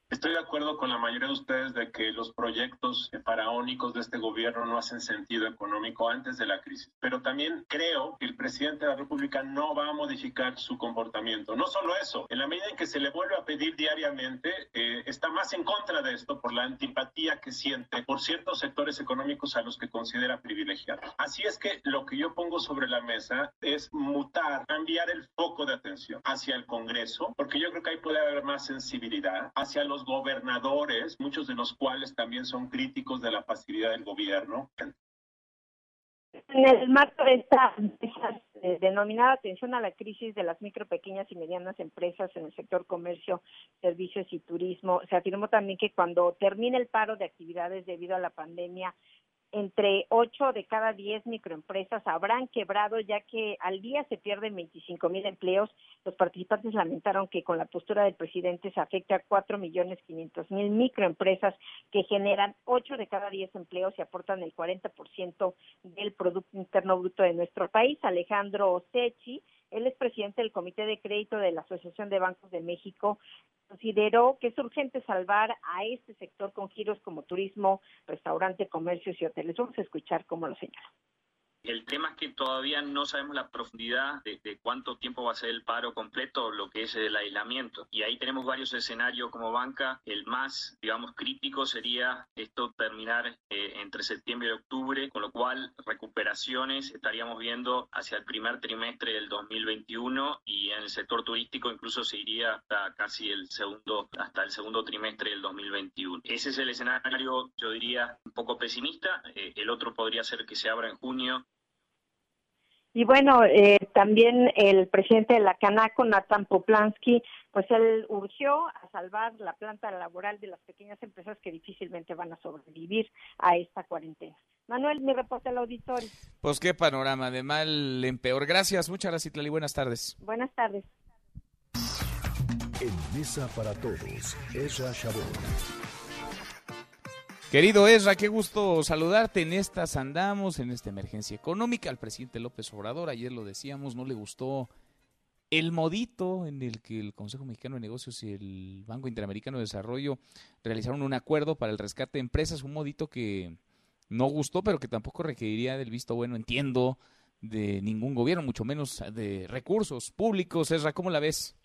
Estoy de acuerdo con la mayoría de ustedes de que los proyectos faraónicos de este gobierno no hacen sentido económico antes de la crisis, pero también creo que el presidente de la República no va a modificar su comportamiento. No solo eso, en la medida en que se le vuelve a pedir diariamente, eh, está más en contra de esto por la antipatía que siente por ciertos sectores económicos a los que considera privilegiados. Así es que lo que yo pongo sobre la mesa es mutar, cambiar el foco de atención hacia el Congreso, porque yo creo que ahí puede haber más sensibilidad, hacia los gobernadores, muchos de los cuales también son críticos de la pasividad del gobierno.
En el marco de esta denominada atención a la crisis de las micro, pequeñas y medianas empresas en el sector comercio, servicios y turismo, se afirmó también que cuando termine el paro de actividades debido a la pandemia, entre 8 de cada 10 microempresas habrán quebrado, ya que al día se pierden 25 mil empleos. Los participantes lamentaron que con la postura del presidente se afecta a 4 millones 500 mil microempresas que generan 8 de cada 10 empleos y aportan el 40% del Producto Interno Bruto de nuestro país. Alejandro Sechi, él es presidente del Comité de Crédito de la Asociación de Bancos de México. Consideró que es urgente salvar a este sector con giros como turismo, restaurante, comercios y hoteles. Vamos a escuchar cómo lo señala.
El tema es que todavía no sabemos la profundidad de, cuánto tiempo va a ser el paro completo, lo que es el aislamiento. Y ahí tenemos varios escenarios como banca. El más, digamos, crítico sería esto terminar eh, entre septiembre y octubre, con lo cual recuperaciones estaríamos viendo hacia el primer trimestre del 2021 y en el sector turístico incluso se iría hasta casi el segundo, hasta el segundo trimestre del 2021. Ese es el escenario, yo diría, un poco pesimista. Eh, el otro podría ser que se abra en junio
y bueno, eh, también el presidente de la Canaco, Nathan Poplansky, pues él urgió a salvar la planta laboral de las pequeñas empresas que difícilmente van a sobrevivir a esta cuarentena. Manuel, mi reporte al auditorio.
Pues qué panorama, de mal en peor. Gracias, muchas gracias, Itlali. Buenas tardes.
Buenas tardes.
En Mesa para Todos, Ezra Shabot.
Querido Ezra, qué gusto saludarte. En estas andamos, en esta emergencia económica. Al presidente López Obrador, ayer lo decíamos, no le gustó el modito en el que el Consejo Mexicano de Negocios y el Banco Interamericano de Desarrollo realizaron un acuerdo para el rescate de empresas, un modito que no gustó, pero que tampoco requeriría del visto bueno, entiendo, de ningún gobierno, mucho menos de recursos públicos. Ezra, ¿cómo la ves?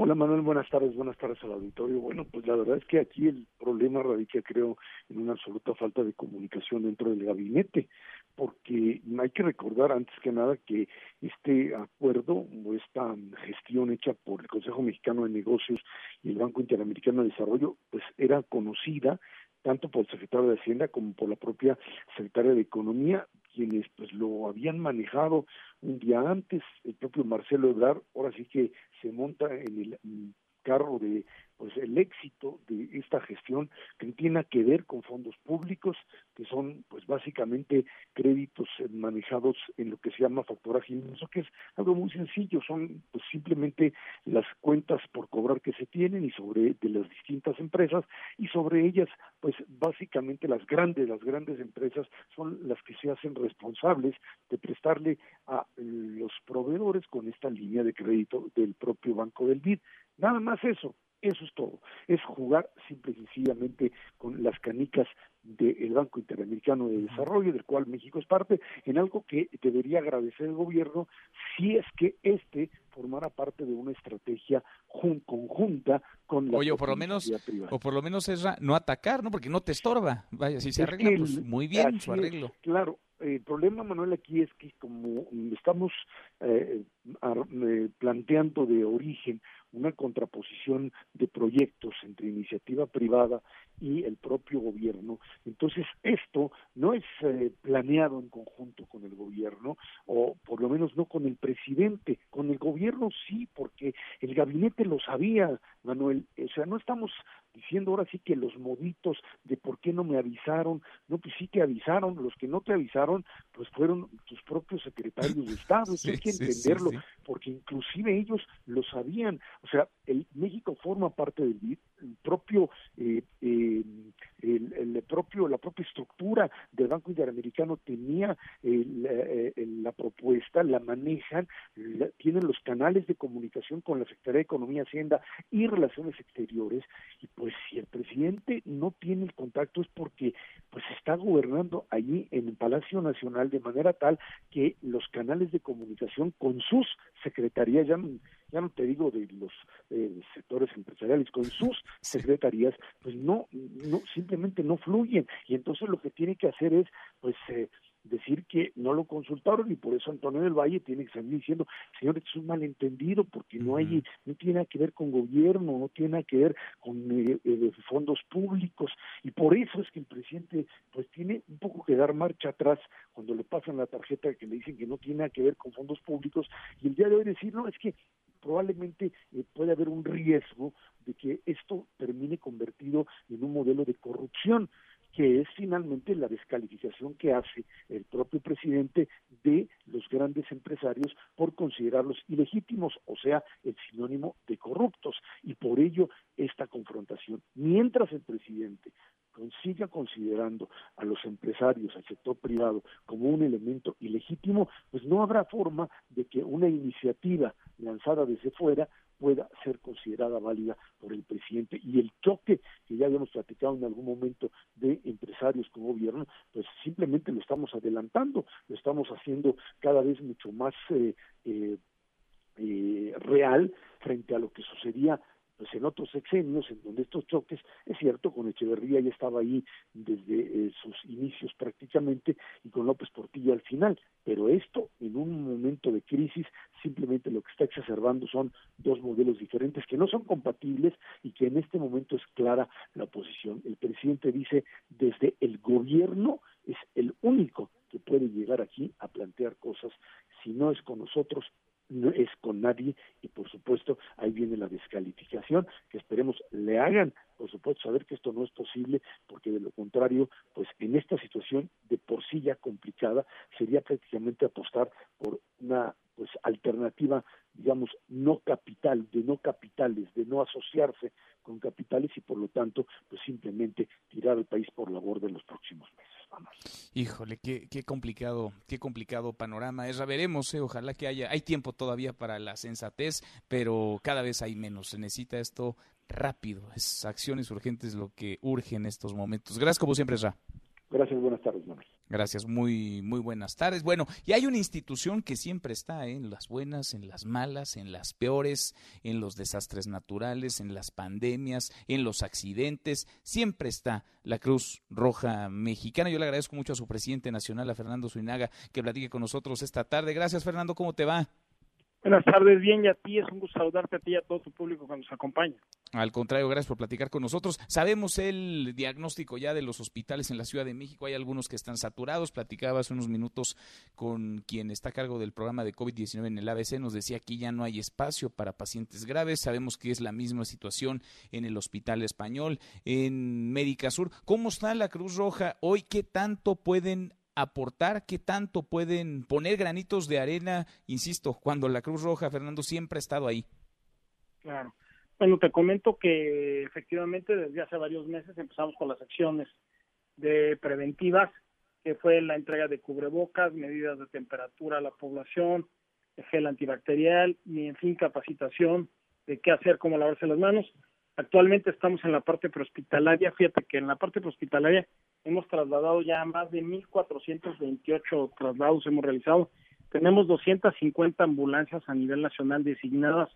Hola Manuel, buenas tardes, buenas tardes al auditorio. Bueno, pues la verdad es que aquí el problema radica, creo, en una absoluta falta de comunicación dentro del gabinete, porque hay que recordar antes que nada que este acuerdo o esta gestión hecha por el Consejo Mexicano de Negocios y el Banco Interamericano de Desarrollo, pues era conocida tanto por el secretario de Hacienda como por la propia secretaria de Economía, quienes pues lo habían manejado un día antes, el propio Marcelo Ebrard, ahora sí que se monta en el carro de pues el éxito de esta gestión que tiene que ver con fondos públicos que son pues básicamente créditos manejados en lo que se llama factoraje inmenso que es algo muy sencillo. Son pues simplemente las cuentas por cobrar que se tienen y sobre de las distintas empresas y sobre ellas pues básicamente las grandes las grandes empresas son las que se hacen responsables de prestarle a los proveedores con esta línea de crédito del propio Banco del BID nada más eso eso es todo. Es jugar simple y sencillamente con las canicas del Banco Interamericano de Desarrollo, del cual México es parte, en algo que debería agradecer el gobierno si es que éste formara parte de una estrategia conjunta con la
Oye, o por lo menos, o por lo menos es no atacar, ¿no? Porque no te estorba. Vaya, si se arregla, pues muy bien su arreglo.
claro, el problema, Manuel, aquí es que como estamos eh, eh, planteando de origen una contraposición de proyectos entre iniciativa privada y el propio gobierno. Entonces, esto no es eh, planeado en conjunto con el gobierno, o por lo menos no con el presidente, con el gobierno sí, porque el gabinete lo sabía, Manuel. O sea, no estamos diciendo ahora sí que los moditos de por ¿por qué no me avisaron? No, pues sí te avisaron, los que no te avisaron, pues fueron tus propios secretarios de Estado, eso hay que entenderlo, porque inclusive ellos lo sabían, o sea, el México forma parte del el propio, eh, eh, el, propio, la propia estructura del Banco Interamericano tenía eh, la propuesta, la manejan, tienen los canales de comunicación con la Secretaría de Economía, Hacienda y Relaciones Exteriores, y pues si el presidente no tiene el contacto es porque pues está gobernando allí en el Palacio Nacional de manera tal que los canales de comunicación con sus secretarías, ya, ya no te digo de los sectores empresariales, con sus secretarías, pues no, no, simplemente no fluyen. Y entonces lo que tiene que hacer es, pues, eh, decir que no lo consultaron y por eso Antonio del Valle tiene que salir diciendo, señor, es un malentendido porque no hay, no tiene nada que ver con gobierno, no tiene nada que ver con eh, eh, fondos públicos y por eso es que el presidente pues tiene un poco que dar marcha atrás cuando le pasan la tarjeta que le dicen que no tiene nada que ver con fondos públicos. Y el día de hoy decir, no, es que probablemente eh, puede haber un riesgo de que esto termine convertido en un modelo de corrupción que es finalmente la descalificación que hace el propio presidente de los grandes empresarios por considerarlos ilegítimos, o sea, el sinónimo de corruptos, y por ello esta confrontación. Mientras el presidente siga considerando a los empresarios, al sector privado, como un elemento ilegítimo, pues no habrá forma de que una iniciativa lanzada desde fuera pueda ser considerada válida por el presidente. Y el choque que ya habíamos platicado en algún momento con gobierno, pues simplemente lo estamos adelantando, lo estamos haciendo cada vez mucho más eh, eh, eh real frente a lo que sucedía pues en otros sexenios en donde estos choques, es cierto, con Echeverría ya estaba ahí desde eh, sus inicios prácticamente y con López Portillo al final, pero esto en un momento de crisis simplemente lo que está exacerbando son dos modelos diferentes que no son compatibles y que en este momento es clara la oposición. El presidente dice desde el gobierno es el único que puede llegar aquí a plantear cosas, si no es con nosotros, no es con nadie y por supuesto ahí viene la descalificación que esperemos le hagan por supuesto saber que esto no es posible porque de lo contrario pues en esta situación de por sí ya complicada sería prácticamente apostar por una pues alternativa digamos no capital de no capitales de no asociarse con capitales y por lo tanto pues simplemente tirar el país por la borda en los próximos meses
Híjole, qué, qué complicado, qué complicado panorama. Esra, veremos, eh, ojalá que haya, hay tiempo todavía para la sensatez, pero cada vez hay menos. Se necesita esto rápido, es acciones urgentes lo que urge en estos momentos. Gracias como siempre, Esra.
Gracias, buenas tardes, Manuel.
Gracias, muy, muy buenas tardes. Bueno, y hay una institución que siempre está ¿eh? en las buenas, en las malas, en las peores, en los desastres naturales, en las pandemias, en los accidentes. Siempre está la Cruz Roja Mexicana. Yo le agradezco mucho a su presidente nacional, a Fernando Zuinaga, que platique con nosotros esta tarde. Gracias, Fernando. ¿Cómo te va?
Buenas tardes, bien, y a ti es un gusto saludarte a ti y a todo tu público que nos acompaña.
Al contrario, gracias por platicar con nosotros. Sabemos el diagnóstico ya de los hospitales en la Ciudad de México. Hay algunos que están saturados. Platicaba hace unos minutos con quien está a cargo del programa de COVID-19 en el ABC. Nos decía que ya no hay espacio para pacientes graves. Sabemos que es la misma situación en el Hospital Español, en Médica Sur. ¿Cómo está la Cruz Roja hoy? ¿Qué tanto pueden aportar, qué tanto pueden poner granitos de arena, insisto, cuando la Cruz Roja, Fernando, siempre ha estado ahí.
Claro. Bueno, te comento que efectivamente desde hace varios meses empezamos con las acciones de preventivas, que fue la entrega de cubrebocas, medidas de temperatura a la población, gel antibacterial y, en fin, capacitación de qué hacer, cómo lavarse las manos. Actualmente estamos en la parte prehospitalaria. Fíjate que en la parte prehospitalaria hemos trasladado ya más de 1.428 traslados, hemos realizado. Tenemos 250 ambulancias a nivel nacional designadas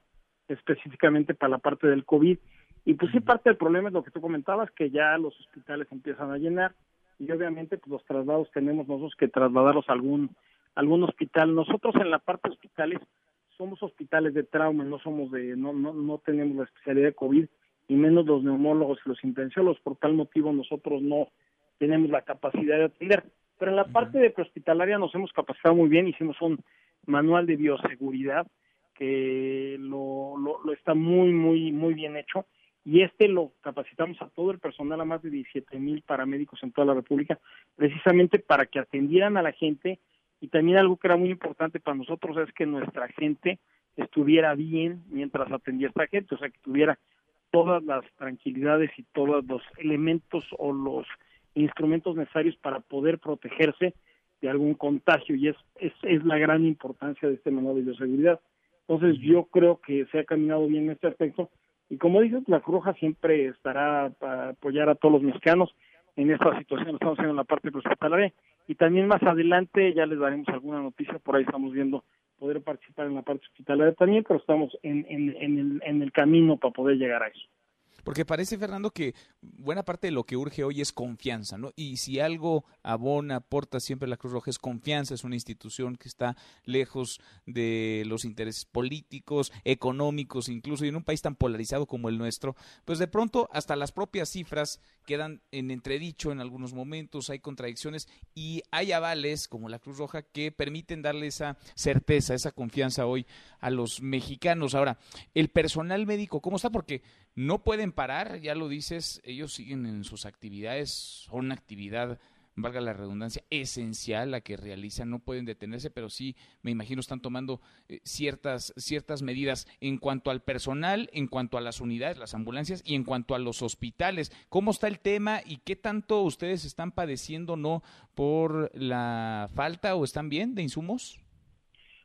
específicamente para la parte del COVID. Y pues sí, parte del problema es lo que tú comentabas, que ya los hospitales empiezan a llenar y obviamente pues los traslados tenemos nosotros que trasladarlos a algún, algún hospital. Nosotros en la parte hospitales somos hospitales de trauma, no somos de, no, no, no tenemos la especialidad de COVID y menos los neumólogos y los infecciólogos. Por tal motivo nosotros no tenemos la capacidad de atender. Pero en la parte de prehospitalaria nos hemos capacitado muy bien, hicimos un manual de bioseguridad que lo, lo, está muy, muy, muy bien hecho y este lo capacitamos a todo el personal, a más de 17 mil paramédicos en toda la República, precisamente para que atendieran a la gente y también algo que era muy importante para nosotros es que nuestra gente estuviera bien mientras atendía a esta gente, o sea, que tuviera todas las tranquilidades y todos los elementos o los instrumentos necesarios para poder protegerse de algún contagio y es, es, es la gran importancia de este menú de bioseguridad. Entonces yo creo que se ha caminado bien en este aspecto y como dices, la Cruz Roja siempre estará para apoyar a todos los mexicanos en esta situación, estamos haciendo en la parte hospitalaria y también más adelante ya les daremos alguna noticia, por ahí estamos viendo poder participar en la parte hospitalaria también, pero estamos en, en, el, en el camino para poder llegar a eso.
Porque parece, Fernando, que buena parte de lo que urge hoy es confianza, ¿no? Y si algo abona, aporta siempre la Cruz Roja es confianza, es una institución que está lejos de los intereses políticos, económicos, incluso, y en un país tan polarizado como el nuestro, pues de pronto hasta las propias cifras quedan en entredicho en algunos momentos, hay contradicciones y hay avales como la Cruz Roja que permiten darle esa certeza, esa confianza hoy a los mexicanos. Ahora, el personal médico, ¿cómo está? Porque no pueden parar, ya lo dices, ellos siguen en sus actividades, son una actividad, valga la redundancia, esencial la que realizan, no pueden detenerse, pero sí, me imagino, están tomando eh, ciertas, ciertas medidas en cuanto al personal, en cuanto a las unidades, las ambulancias y en cuanto a los hospitales. ¿Cómo está el tema y qué tanto ustedes están padeciendo, no, por la falta o están bien de insumos?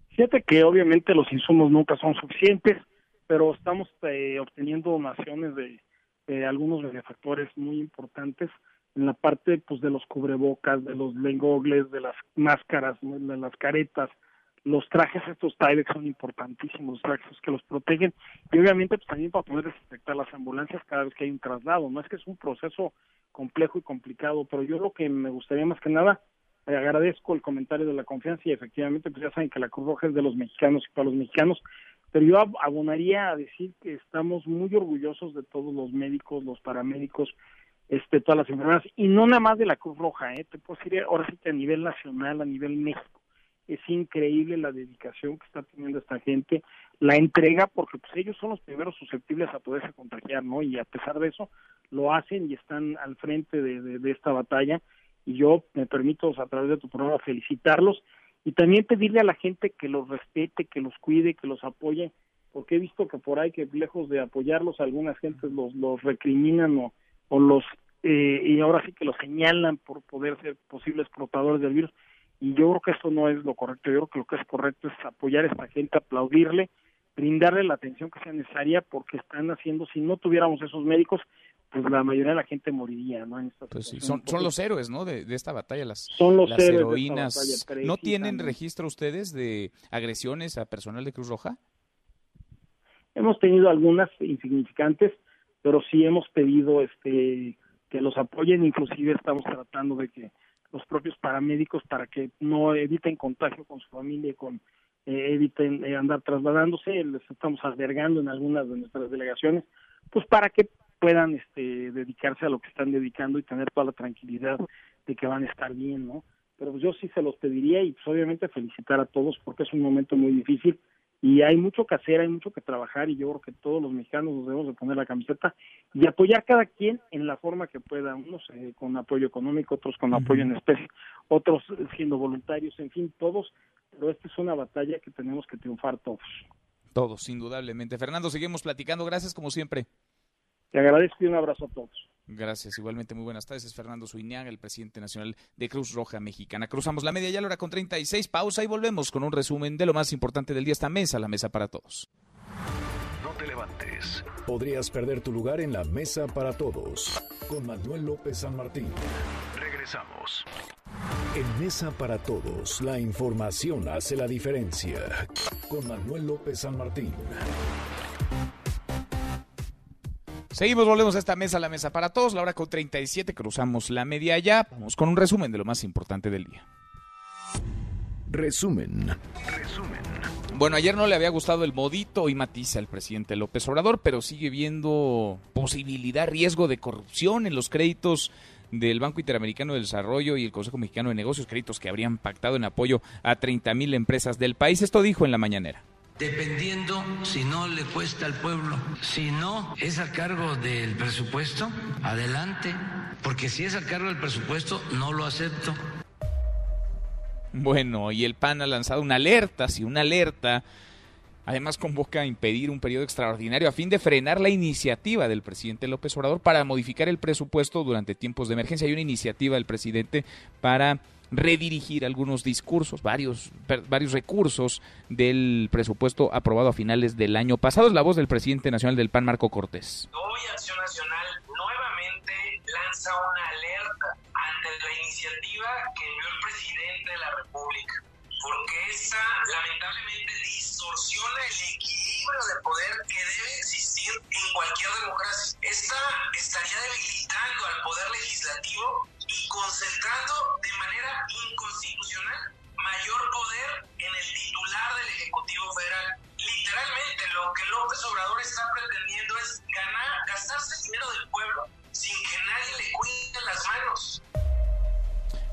Fíjate que obviamente los insumos nunca son suficientes pero estamos eh, obteniendo donaciones de, algunos benefactores muy importantes en la parte pues de los cubrebocas, de los lengogles, de las máscaras, de las caretas, los trajes estos Tyvek son importantísimos, los trajes que los protegen. Y obviamente pues también para poder desinfectar las ambulancias cada vez que hay un traslado, no es que es un proceso complejo y complicado, pero yo lo que me gustaría más que nada eh, agradezco el comentario de la confianza y efectivamente pues ya saben que la Cruz Roja es de los mexicanos y para los mexicanos pero yo abonaría a decir que estamos muy orgullosos de todos los médicos, los paramédicos, este, todas las enfermeras, y no nada más de la Cruz Roja, ¿eh? te puedo decir ahora sí que a nivel nacional, a nivel México, es increíble la dedicación que está teniendo esta gente, la entrega, porque pues ellos son los primeros susceptibles a poderse contagiar, ¿no? Y a pesar de eso, lo hacen y están al frente de, de esta batalla, y yo me permito a través de tu programa felicitarlos y también pedirle a la gente que los respete, que los cuide, que los apoye, porque he visto que por ahí que lejos de apoyarlos algunas gentes los, los recriminan o, o los eh, y ahora sí que los señalan por poder ser posibles portadores del virus. Y yo creo que eso no es lo correcto, yo creo que lo que es correcto es apoyar a esta gente, aplaudirle, brindarle la atención que sea necesaria porque están haciendo, si no tuviéramos esos médicos, pues la mayoría de la gente moriría, ¿no?
pues sí, son, son los héroes, ¿no? De, esta batalla, las,
son los
las heroínas. ¿No tienen registro ustedes de agresiones a personal de Cruz Roja?
Hemos tenido algunas insignificantes, pero sí hemos pedido este que los apoyen, inclusive estamos tratando de que los propios paramédicos para que no eviten contagio con su familia con eh, eviten eh, andar trasladándose, les estamos albergando en algunas de nuestras delegaciones, pues para que puedan este, dedicarse a lo que están dedicando y tener toda la tranquilidad de que van a estar bien, ¿no? Pero pues yo sí se los pediría y pues obviamente felicitar a todos porque es un momento muy difícil y hay mucho que hacer, hay mucho que trabajar y yo creo que todos los mexicanos nos debemos de poner la camiseta y apoyar cada quien en la forma que pueda, unos eh, con apoyo económico, otros con apoyo en especie, otros siendo voluntarios, en fin, todos, pero esta es una batalla que tenemos que triunfar todos.
Todos, indudablemente. Fernando, seguimos platicando. Gracias como siempre.
Te agradezco y un abrazo a todos.
Gracias, igualmente muy buenas tardes. Es Fernando Suiñaga, el presidente nacional de Cruz Roja Mexicana. Cruzamos la media ya la hora con 36, pausa y volvemos con un resumen de lo más importante del día. Esta mesa, la mesa para todos.
No te levantes. Podrías perder tu lugar en la mesa para todos. Con Manuel López San Martín. Regresamos. En Mesa para Todos, la información hace la diferencia. Con Manuel López San Martín.
Seguimos, volvemos a esta mesa, la mesa para todos, la hora con 37, cruzamos la media ya, vamos con un resumen de lo más importante del día.
Resumen. Resumen.
Bueno, ayer no le había gustado el modito y matiza al presidente López Obrador, pero sigue viendo posibilidad, riesgo de corrupción en los créditos del Banco Interamericano de Desarrollo y el Consejo Mexicano de Negocios, créditos que habrían pactado en apoyo a 30 mil empresas del país. Esto dijo en la mañanera
dependiendo si no le cuesta al pueblo. Si no es a cargo del presupuesto, adelante, porque si es a cargo del presupuesto, no lo acepto.
Bueno, y el PAN ha lanzado una alerta, sí, una alerta. Además convoca a impedir un periodo extraordinario a fin de frenar la iniciativa del presidente López Obrador para modificar el presupuesto durante tiempos de emergencia. Hay una iniciativa del presidente para redirigir algunos discursos, varios, varios recursos del presupuesto aprobado a finales del año pasado. Es la voz del presidente nacional del PAN, Marco Cortés.
Hoy Acción Nacional nuevamente lanza una alerta ante la iniciativa que envió el presidente de la República, porque esta lamentablemente distorsiona el equilibrio de poder que debe existir en cualquier democracia. Esta estaría debilitando al poder legislativo y concentrando de manera inconstitucional mayor poder en el titular del Ejecutivo Federal. Literalmente lo que López Obrador está pretendiendo es ganar, gastarse el dinero del pueblo sin que nadie le cuide las manos.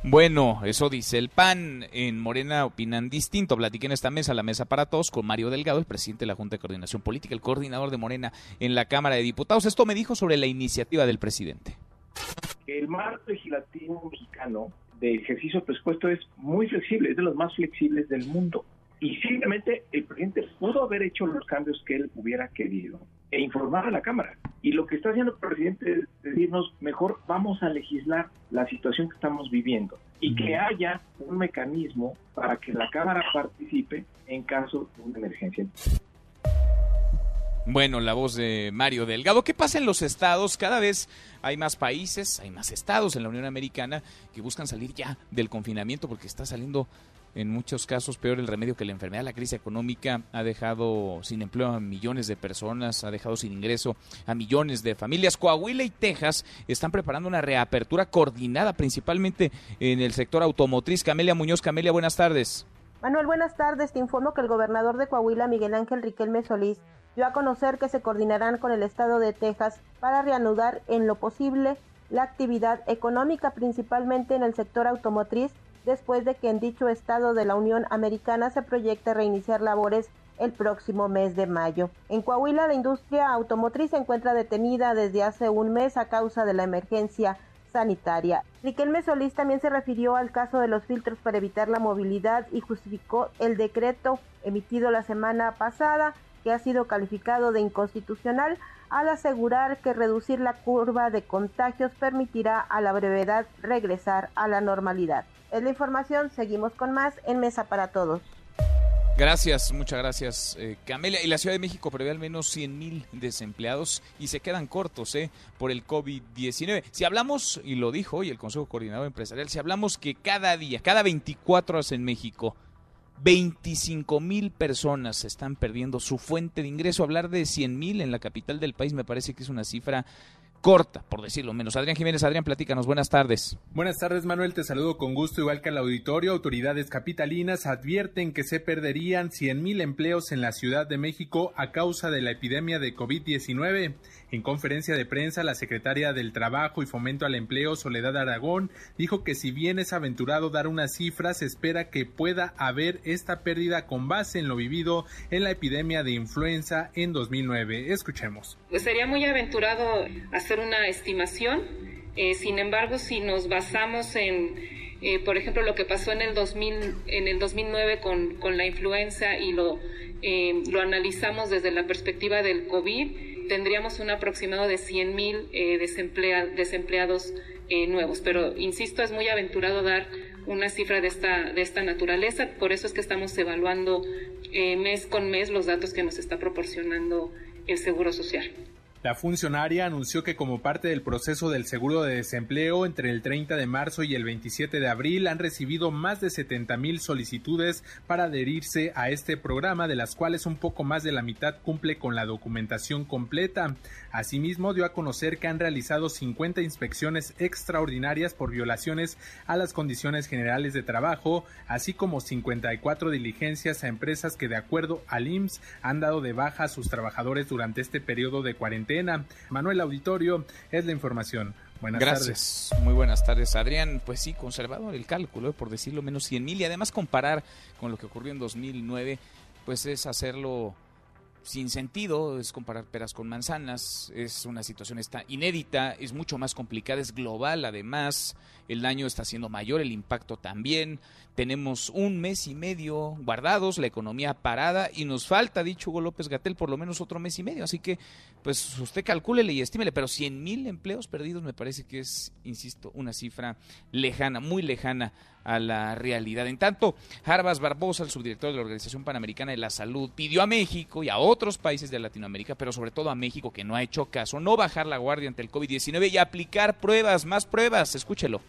Bueno, eso dice el PAN. En Morena opinan distinto. Platiqué en esta mesa, la mesa para todos, con Mario Delgado, el presidente de la Junta de Coordinación Política, el coordinador de Morena en la Cámara de Diputados. Esto me dijo sobre la iniciativa del presidente.
El marco legislativo mexicano de ejercicio presupuesto es muy flexible, es de los más flexibles del mundo. Y simplemente el presidente pudo haber hecho los cambios que él hubiera querido e informar a la Cámara. Y lo que está haciendo el presidente es decirnos, mejor vamos a legislar la situación que estamos viviendo y que haya un mecanismo para que la Cámara participe en caso de una emergencia.
Bueno, la voz de Mario Delgado. ¿Qué pasa en los estados? Cada vez hay más países, hay más estados en la Unión Americana que buscan salir ya del confinamiento porque está saliendo en muchos casos peor el remedio que la enfermedad. La crisis económica ha dejado sin empleo a millones de personas, ha dejado sin ingreso a millones de familias. Coahuila y Texas están preparando una reapertura coordinada principalmente en el sector automotriz. Camelia Muñoz, Camelia, buenas tardes.
Manuel, buenas tardes. Te informo que el gobernador de Coahuila, Miguel Ángel Riquelme Solís, dio a conocer que se coordinarán con el estado de Texas para reanudar en lo posible la actividad económica, principalmente en el sector automotriz, después de que en dicho estado de la Unión Americana se proyecte reiniciar labores el próximo mes de mayo. En Coahuila, la industria automotriz se encuentra detenida desde hace un mes a causa de la emergencia sanitaria. Riquelme Solís también se refirió al caso de los filtros para evitar la movilidad y justificó el decreto emitido la semana pasada que ha sido calificado de inconstitucional al asegurar que reducir la curva de contagios permitirá a la brevedad regresar a la normalidad. Es la información, seguimos con más en Mesa para Todos.
Gracias, muchas gracias, eh, Camelia. Y la Ciudad de México prevé al menos 100 mil desempleados y se quedan cortos eh, por el COVID-19. Si hablamos, y lo dijo hoy el Consejo Coordinador Empresarial, si hablamos que cada día, cada 24 horas en México, 25 mil personas están perdiendo su fuente de ingreso. Hablar de 100 mil en la capital del país me parece que es una cifra corta, por decirlo menos. Adrián Jiménez, Adrián, platícanos. Buenas tardes.
Buenas tardes, Manuel. Te saludo con gusto, igual que al auditorio. Autoridades capitalinas advierten que se perderían 100 mil empleos en la Ciudad de México a causa de la epidemia de COVID-19. En conferencia de prensa, la secretaria del Trabajo y Fomento al Empleo, Soledad Aragón, dijo que si bien es aventurado dar una cifra, se espera que pueda haber esta pérdida con base en lo vivido en la epidemia de influenza en 2009. Escuchemos.
Pues sería muy aventurado hacer una estimación. Eh, sin embargo, si nos basamos en, eh, por ejemplo, lo que pasó en el, 2000, en el 2009 con, con la influenza y lo, eh, lo analizamos desde la perspectiva del COVID, tendríamos un aproximado de 100 mil desempleados nuevos. Pero, insisto, es muy aventurado dar una cifra de esta, de esta naturaleza. Por eso es que estamos evaluando mes con mes los datos que nos está proporcionando el Seguro Social.
La funcionaria anunció que como parte del proceso del seguro de desempleo entre el 30 de marzo y el 27 de abril han recibido más de 70 mil solicitudes para adherirse a este programa, de las cuales un poco más de la mitad cumple con la documentación completa. Asimismo, dio a conocer que han realizado 50 inspecciones extraordinarias por violaciones a las condiciones generales de trabajo, así como 54 diligencias a empresas que de acuerdo al IMSS han dado de baja a sus trabajadores durante este periodo de cuarentena Manuel Auditorio es la información. Buenas
Gracias. Muy buenas tardes, Adrián. Pues sí, conservador el cálculo, por decirlo menos 100 mil y además comparar con lo que ocurrió en 2009 pues es hacerlo sin sentido, es comparar peras con manzanas, es una situación está inédita, es mucho más complicada, es global además, el daño está siendo mayor, el impacto también, tenemos un mes y medio guardados, la economía parada y nos falta, dicho Hugo López Gatel, por lo menos otro mes y medio, así que pues usted calcúlele y estímele, pero 100 mil empleos perdidos me parece que es, insisto, una cifra lejana, muy lejana a la realidad. En tanto, Jarbas Barbosa, el subdirector de la Organización Panamericana de la Salud, pidió a México y a otros países de Latinoamérica, pero sobre todo a México, que no ha hecho caso, no bajar la guardia ante el COVID-19 y aplicar pruebas, más pruebas. Escúchelo.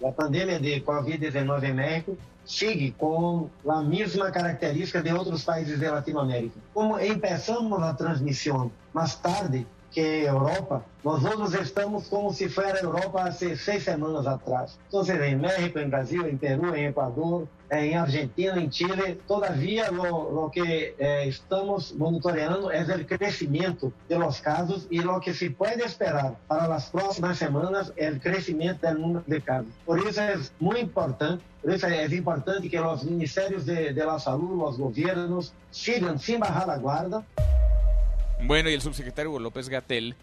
La pandemia de COVID-19 en México sigue con la misma característica de otros países de Latinoamérica. Como empezamos la transmisión más tarde, que Europa, nosotros estamos como si fuera Europa hace seis semanas atrás. Entonces, en México, en Brasil, en Perú, en Ecuador, en Argentina, en Chile, todavía lo, lo que eh, estamos monitoreando es el crecimiento de los casos y lo que se puede esperar para las próximas semanas es el crecimiento del número de casos. Por eso es muy importante, por eso es importante que los ministerios de, de la salud, los gobiernos, sigan sin bajar la guardia.
Bueno, y el subsecretario López Gatel,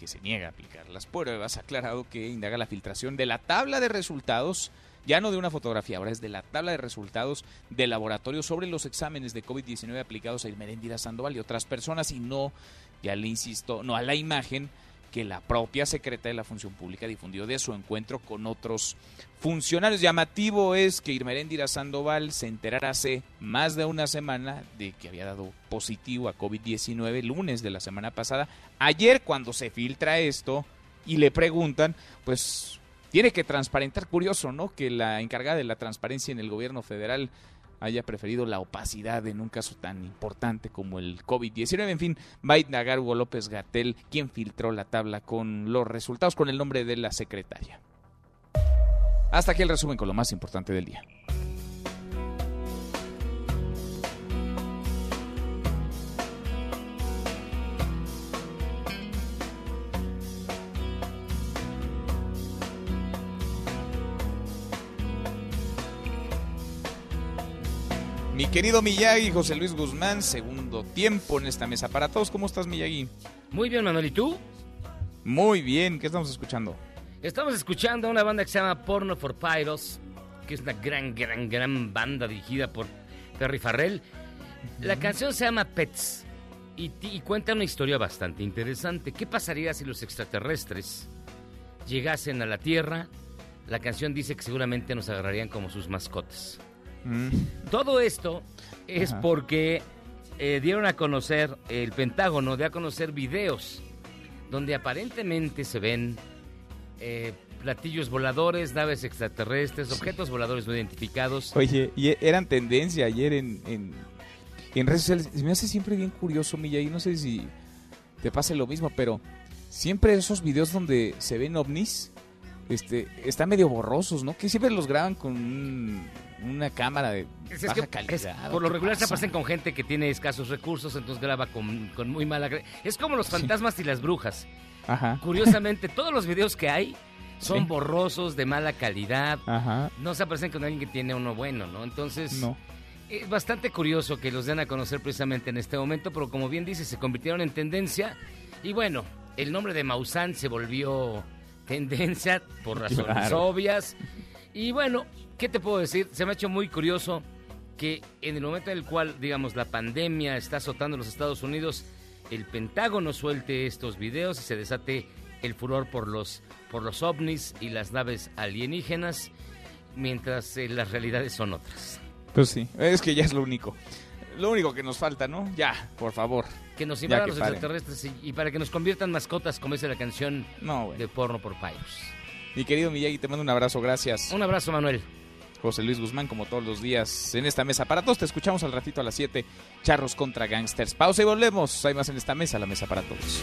que se niega a aplicar las pruebas, ha aclarado que indaga la filtración de la tabla de resultados, ya no de una fotografía, ahora es de la tabla de resultados del laboratorio sobre los exámenes de COVID-19 aplicados a Irmeréndira Sandoval y otras personas, y no, ya le insisto, no a la imagen que la propia secretaria de la Función Pública difundió de su encuentro con otros funcionarios. Llamativo es que Irmeréndira Sandoval se enterara hace más de una semana de que había dado positivo a COVID-19 lunes de la semana pasada. Ayer cuando se filtra esto y le preguntan, pues tiene que transparentar, curioso, ¿no? Que la encargada de la transparencia en el gobierno federal haya preferido la opacidad en un caso tan importante como el COVID-19. En fin, va a López Gatel, quien filtró la tabla con los resultados, con el nombre de la secretaria. Hasta aquí el resumen con lo más importante del día. Querido Miyagi, José Luis Guzmán, segundo tiempo en esta mesa para todos. ¿Cómo estás, Miyagi?
Muy bien, Manuel. ¿Y tú?
Muy bien. ¿Qué estamos escuchando?
Estamos escuchando a una banda que se llama Porno for Pyros, que es una gran, gran, gran banda dirigida por Perry Farrell. La canción se llama Pets y, y cuenta una historia bastante interesante. ¿Qué pasaría si los extraterrestres llegasen a la Tierra? La canción dice que seguramente nos agarrarían como sus mascotas.
Mm.
Todo esto es
Ajá.
porque eh, dieron a conocer, el Pentágono dio a conocer videos donde aparentemente se ven eh, platillos voladores, naves extraterrestres, objetos voladores no identificados.
Oye, y eran tendencia ayer en, en, en redes sociales. Me hace siempre bien curioso, Miyagi. No sé si te pase lo mismo, pero siempre esos videos donde se ven ovnis este, están medio borrosos, ¿no? Que siempre los graban con un- una cámara de
Es- es
baja
que-
calidad.
es- por lo
¿Qué
regular se
pasa?
aparecen con gente que tiene escasos recursos, entonces graba con, con muy mala... Es como los fantasmas y las brujas.
Ajá.
Curiosamente, todos los videos que hay son
Sí.
borrosos, de mala calidad.
Ajá.
No se aparecen con alguien que tiene uno bueno, ¿no? Entonces,
No.
es bastante curioso que los den a conocer precisamente en este momento, pero como bien dice, se convirtieron en tendencia. Y bueno, el nombre de Maussan se volvió tendencia por razones
Claro.
obvias. Y bueno, ¿qué te puedo decir? Se me ha hecho muy curioso que en el momento en el cual, digamos, la pandemia está azotando los Estados Unidos, el Pentágono suelte estos videos y se desate el furor por los, por los ovnis y las naves alienígenas, mientras eh, las realidades son otras.
Pues sí, es que ya es lo único. Lo único que nos falta, ¿no? Ya, por favor.
Que nos invadan
que
los
paren.
extraterrestres y, y para que nos conviertan mascotas, como dice la canción de porno por payos.
Mi querido Miyagi, te mando un abrazo, gracias.
Un abrazo, Manuel.
José Luis Guzmán, como todos los días, en esta mesa. Para todos, te escuchamos al ratito a las 7. Charros contra Gangsters. Pausa y volvemos. Hay más en esta mesa, la mesa para todos.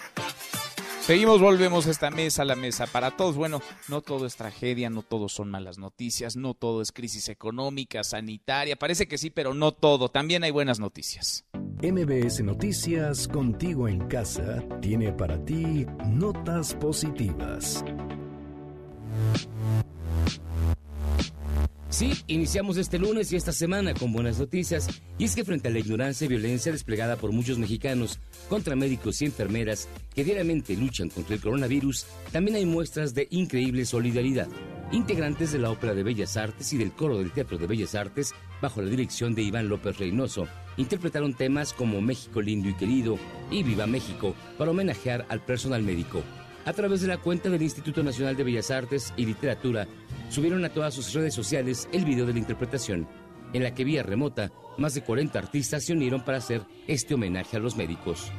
Seguimos, volvemos a esta mesa, la mesa para todos. Bueno, no todo es tragedia, no todo son malas noticias, no todo es crisis económica, sanitaria. Parece que sí, pero no todo. También hay buenas noticias.
MBS Noticias, contigo en casa, tiene para ti notas positivas.
Sí, iniciamos este lunes y esta semana con buenas noticias, y es que frente a la ignorancia y violencia desplegada por muchos mexicanos contra médicos y enfermeras que diariamente luchan contra el coronavirus, también hay muestras de increíble solidaridad. Integrantes de la Ópera de Bellas Artes y del Coro del Teatro de Bellas Artes, bajo la dirección de Iván López Reynoso, interpretaron temas como México lindo y querido y Viva México para homenajear al personal médico. A través de la cuenta del Instituto Nacional de Bellas Artes y Literatura, subieron a todas sus redes sociales el video de la interpretación, en la que vía remota más de 40 artistas se unieron para hacer este homenaje a los médicos.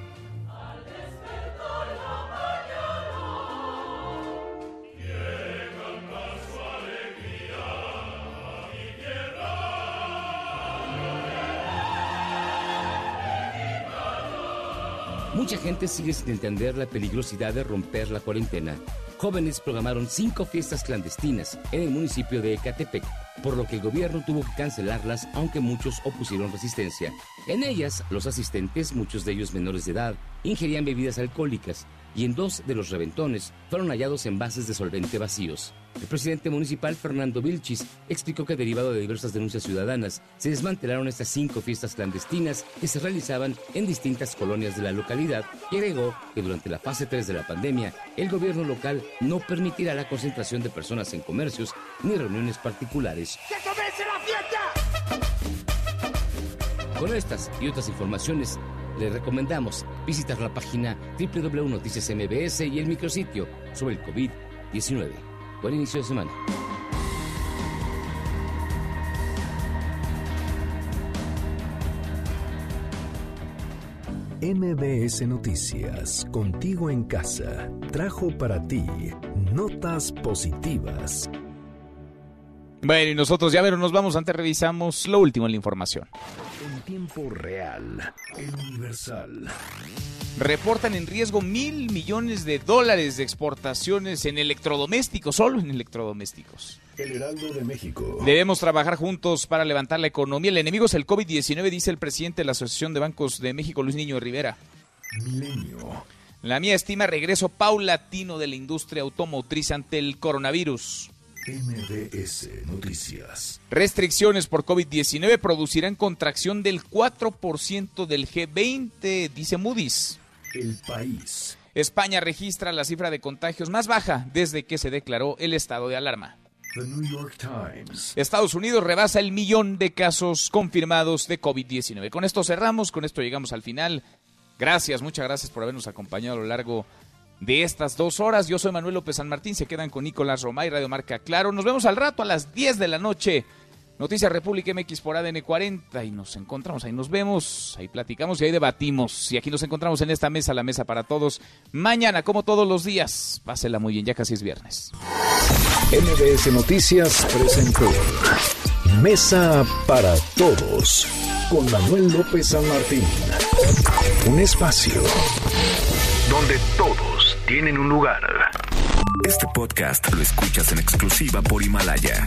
Mucha gente sigue sin entender la peligrosidad de romper la cuarentena. Jóvenes programaron cinco fiestas clandestinas en el municipio de Ecatepec, por lo que el gobierno tuvo que cancelarlas, aunque muchos opusieron resistencia. En ellas, los asistentes, muchos de ellos menores de edad, ingerían bebidas alcohólicas y en dos de los reventones fueron hallados envases de solvente vacíos. El presidente municipal Fernando Vilchis explicó que derivado de diversas denuncias ciudadanas, se desmantelaron estas cinco fiestas clandestinas que se realizaban en distintas colonias de la localidad y agregó que durante la fase 3 de la pandemia, el gobierno local no permitirá la concentración de personas en comercios ni reuniones particulares.
¡Que comience la fiesta!
Con estas y otras informaciones, le recomendamos visitar la página www.noticiasmbs y el micrositio sobre el COVID-19. Buen inicio de semana.
MBS Noticias, contigo en casa, trajo para ti notas positivas.
Bueno, y nosotros ya pero nos vamos, antes revisamos lo último en la información.
En tiempo real, el Universal.
Reportan en riesgo mil millones de dólares de exportaciones en electrodomésticos, solo en electrodomésticos.
El Heraldo de México.
Debemos trabajar juntos para levantar la economía. El enemigo es el COVID-19, dice el presidente de la Asociación de Bancos de México, Luis Niño Rivera.
Milenio.
La mía estima regreso paulatino de la industria automotriz ante el coronavirus.
MBS Noticias.
Restricciones por COVID-19 producirán contracción del 4% del G20, dice Moody's.
El país.
España registra la cifra de contagios más baja desde que se declaró el estado de alarma.
The New York Times.
Estados Unidos rebasa el millón de casos confirmados de COVID-19. Con esto cerramos, con esto llegamos al final. Gracias, muchas gracias por habernos acompañado a lo largo de estas dos horas. Yo soy Manuel López San Martín, se quedan con Nicolás Romay, Radio Marca Claro. Nos vemos al rato a las 10 de la noche. Noticias República MX por ADN 40 y nos encontramos, ahí nos vemos, ahí platicamos y ahí debatimos. Y aquí nos encontramos en esta mesa, la mesa para todos. Mañana, como todos los días, pásela muy bien, ya casi es viernes.
MBS Noticias presentó Mesa para Todos con Manuel López San Martín. Un espacio donde todos tienen un lugar.
Este podcast lo escuchas en exclusiva por Himalaya.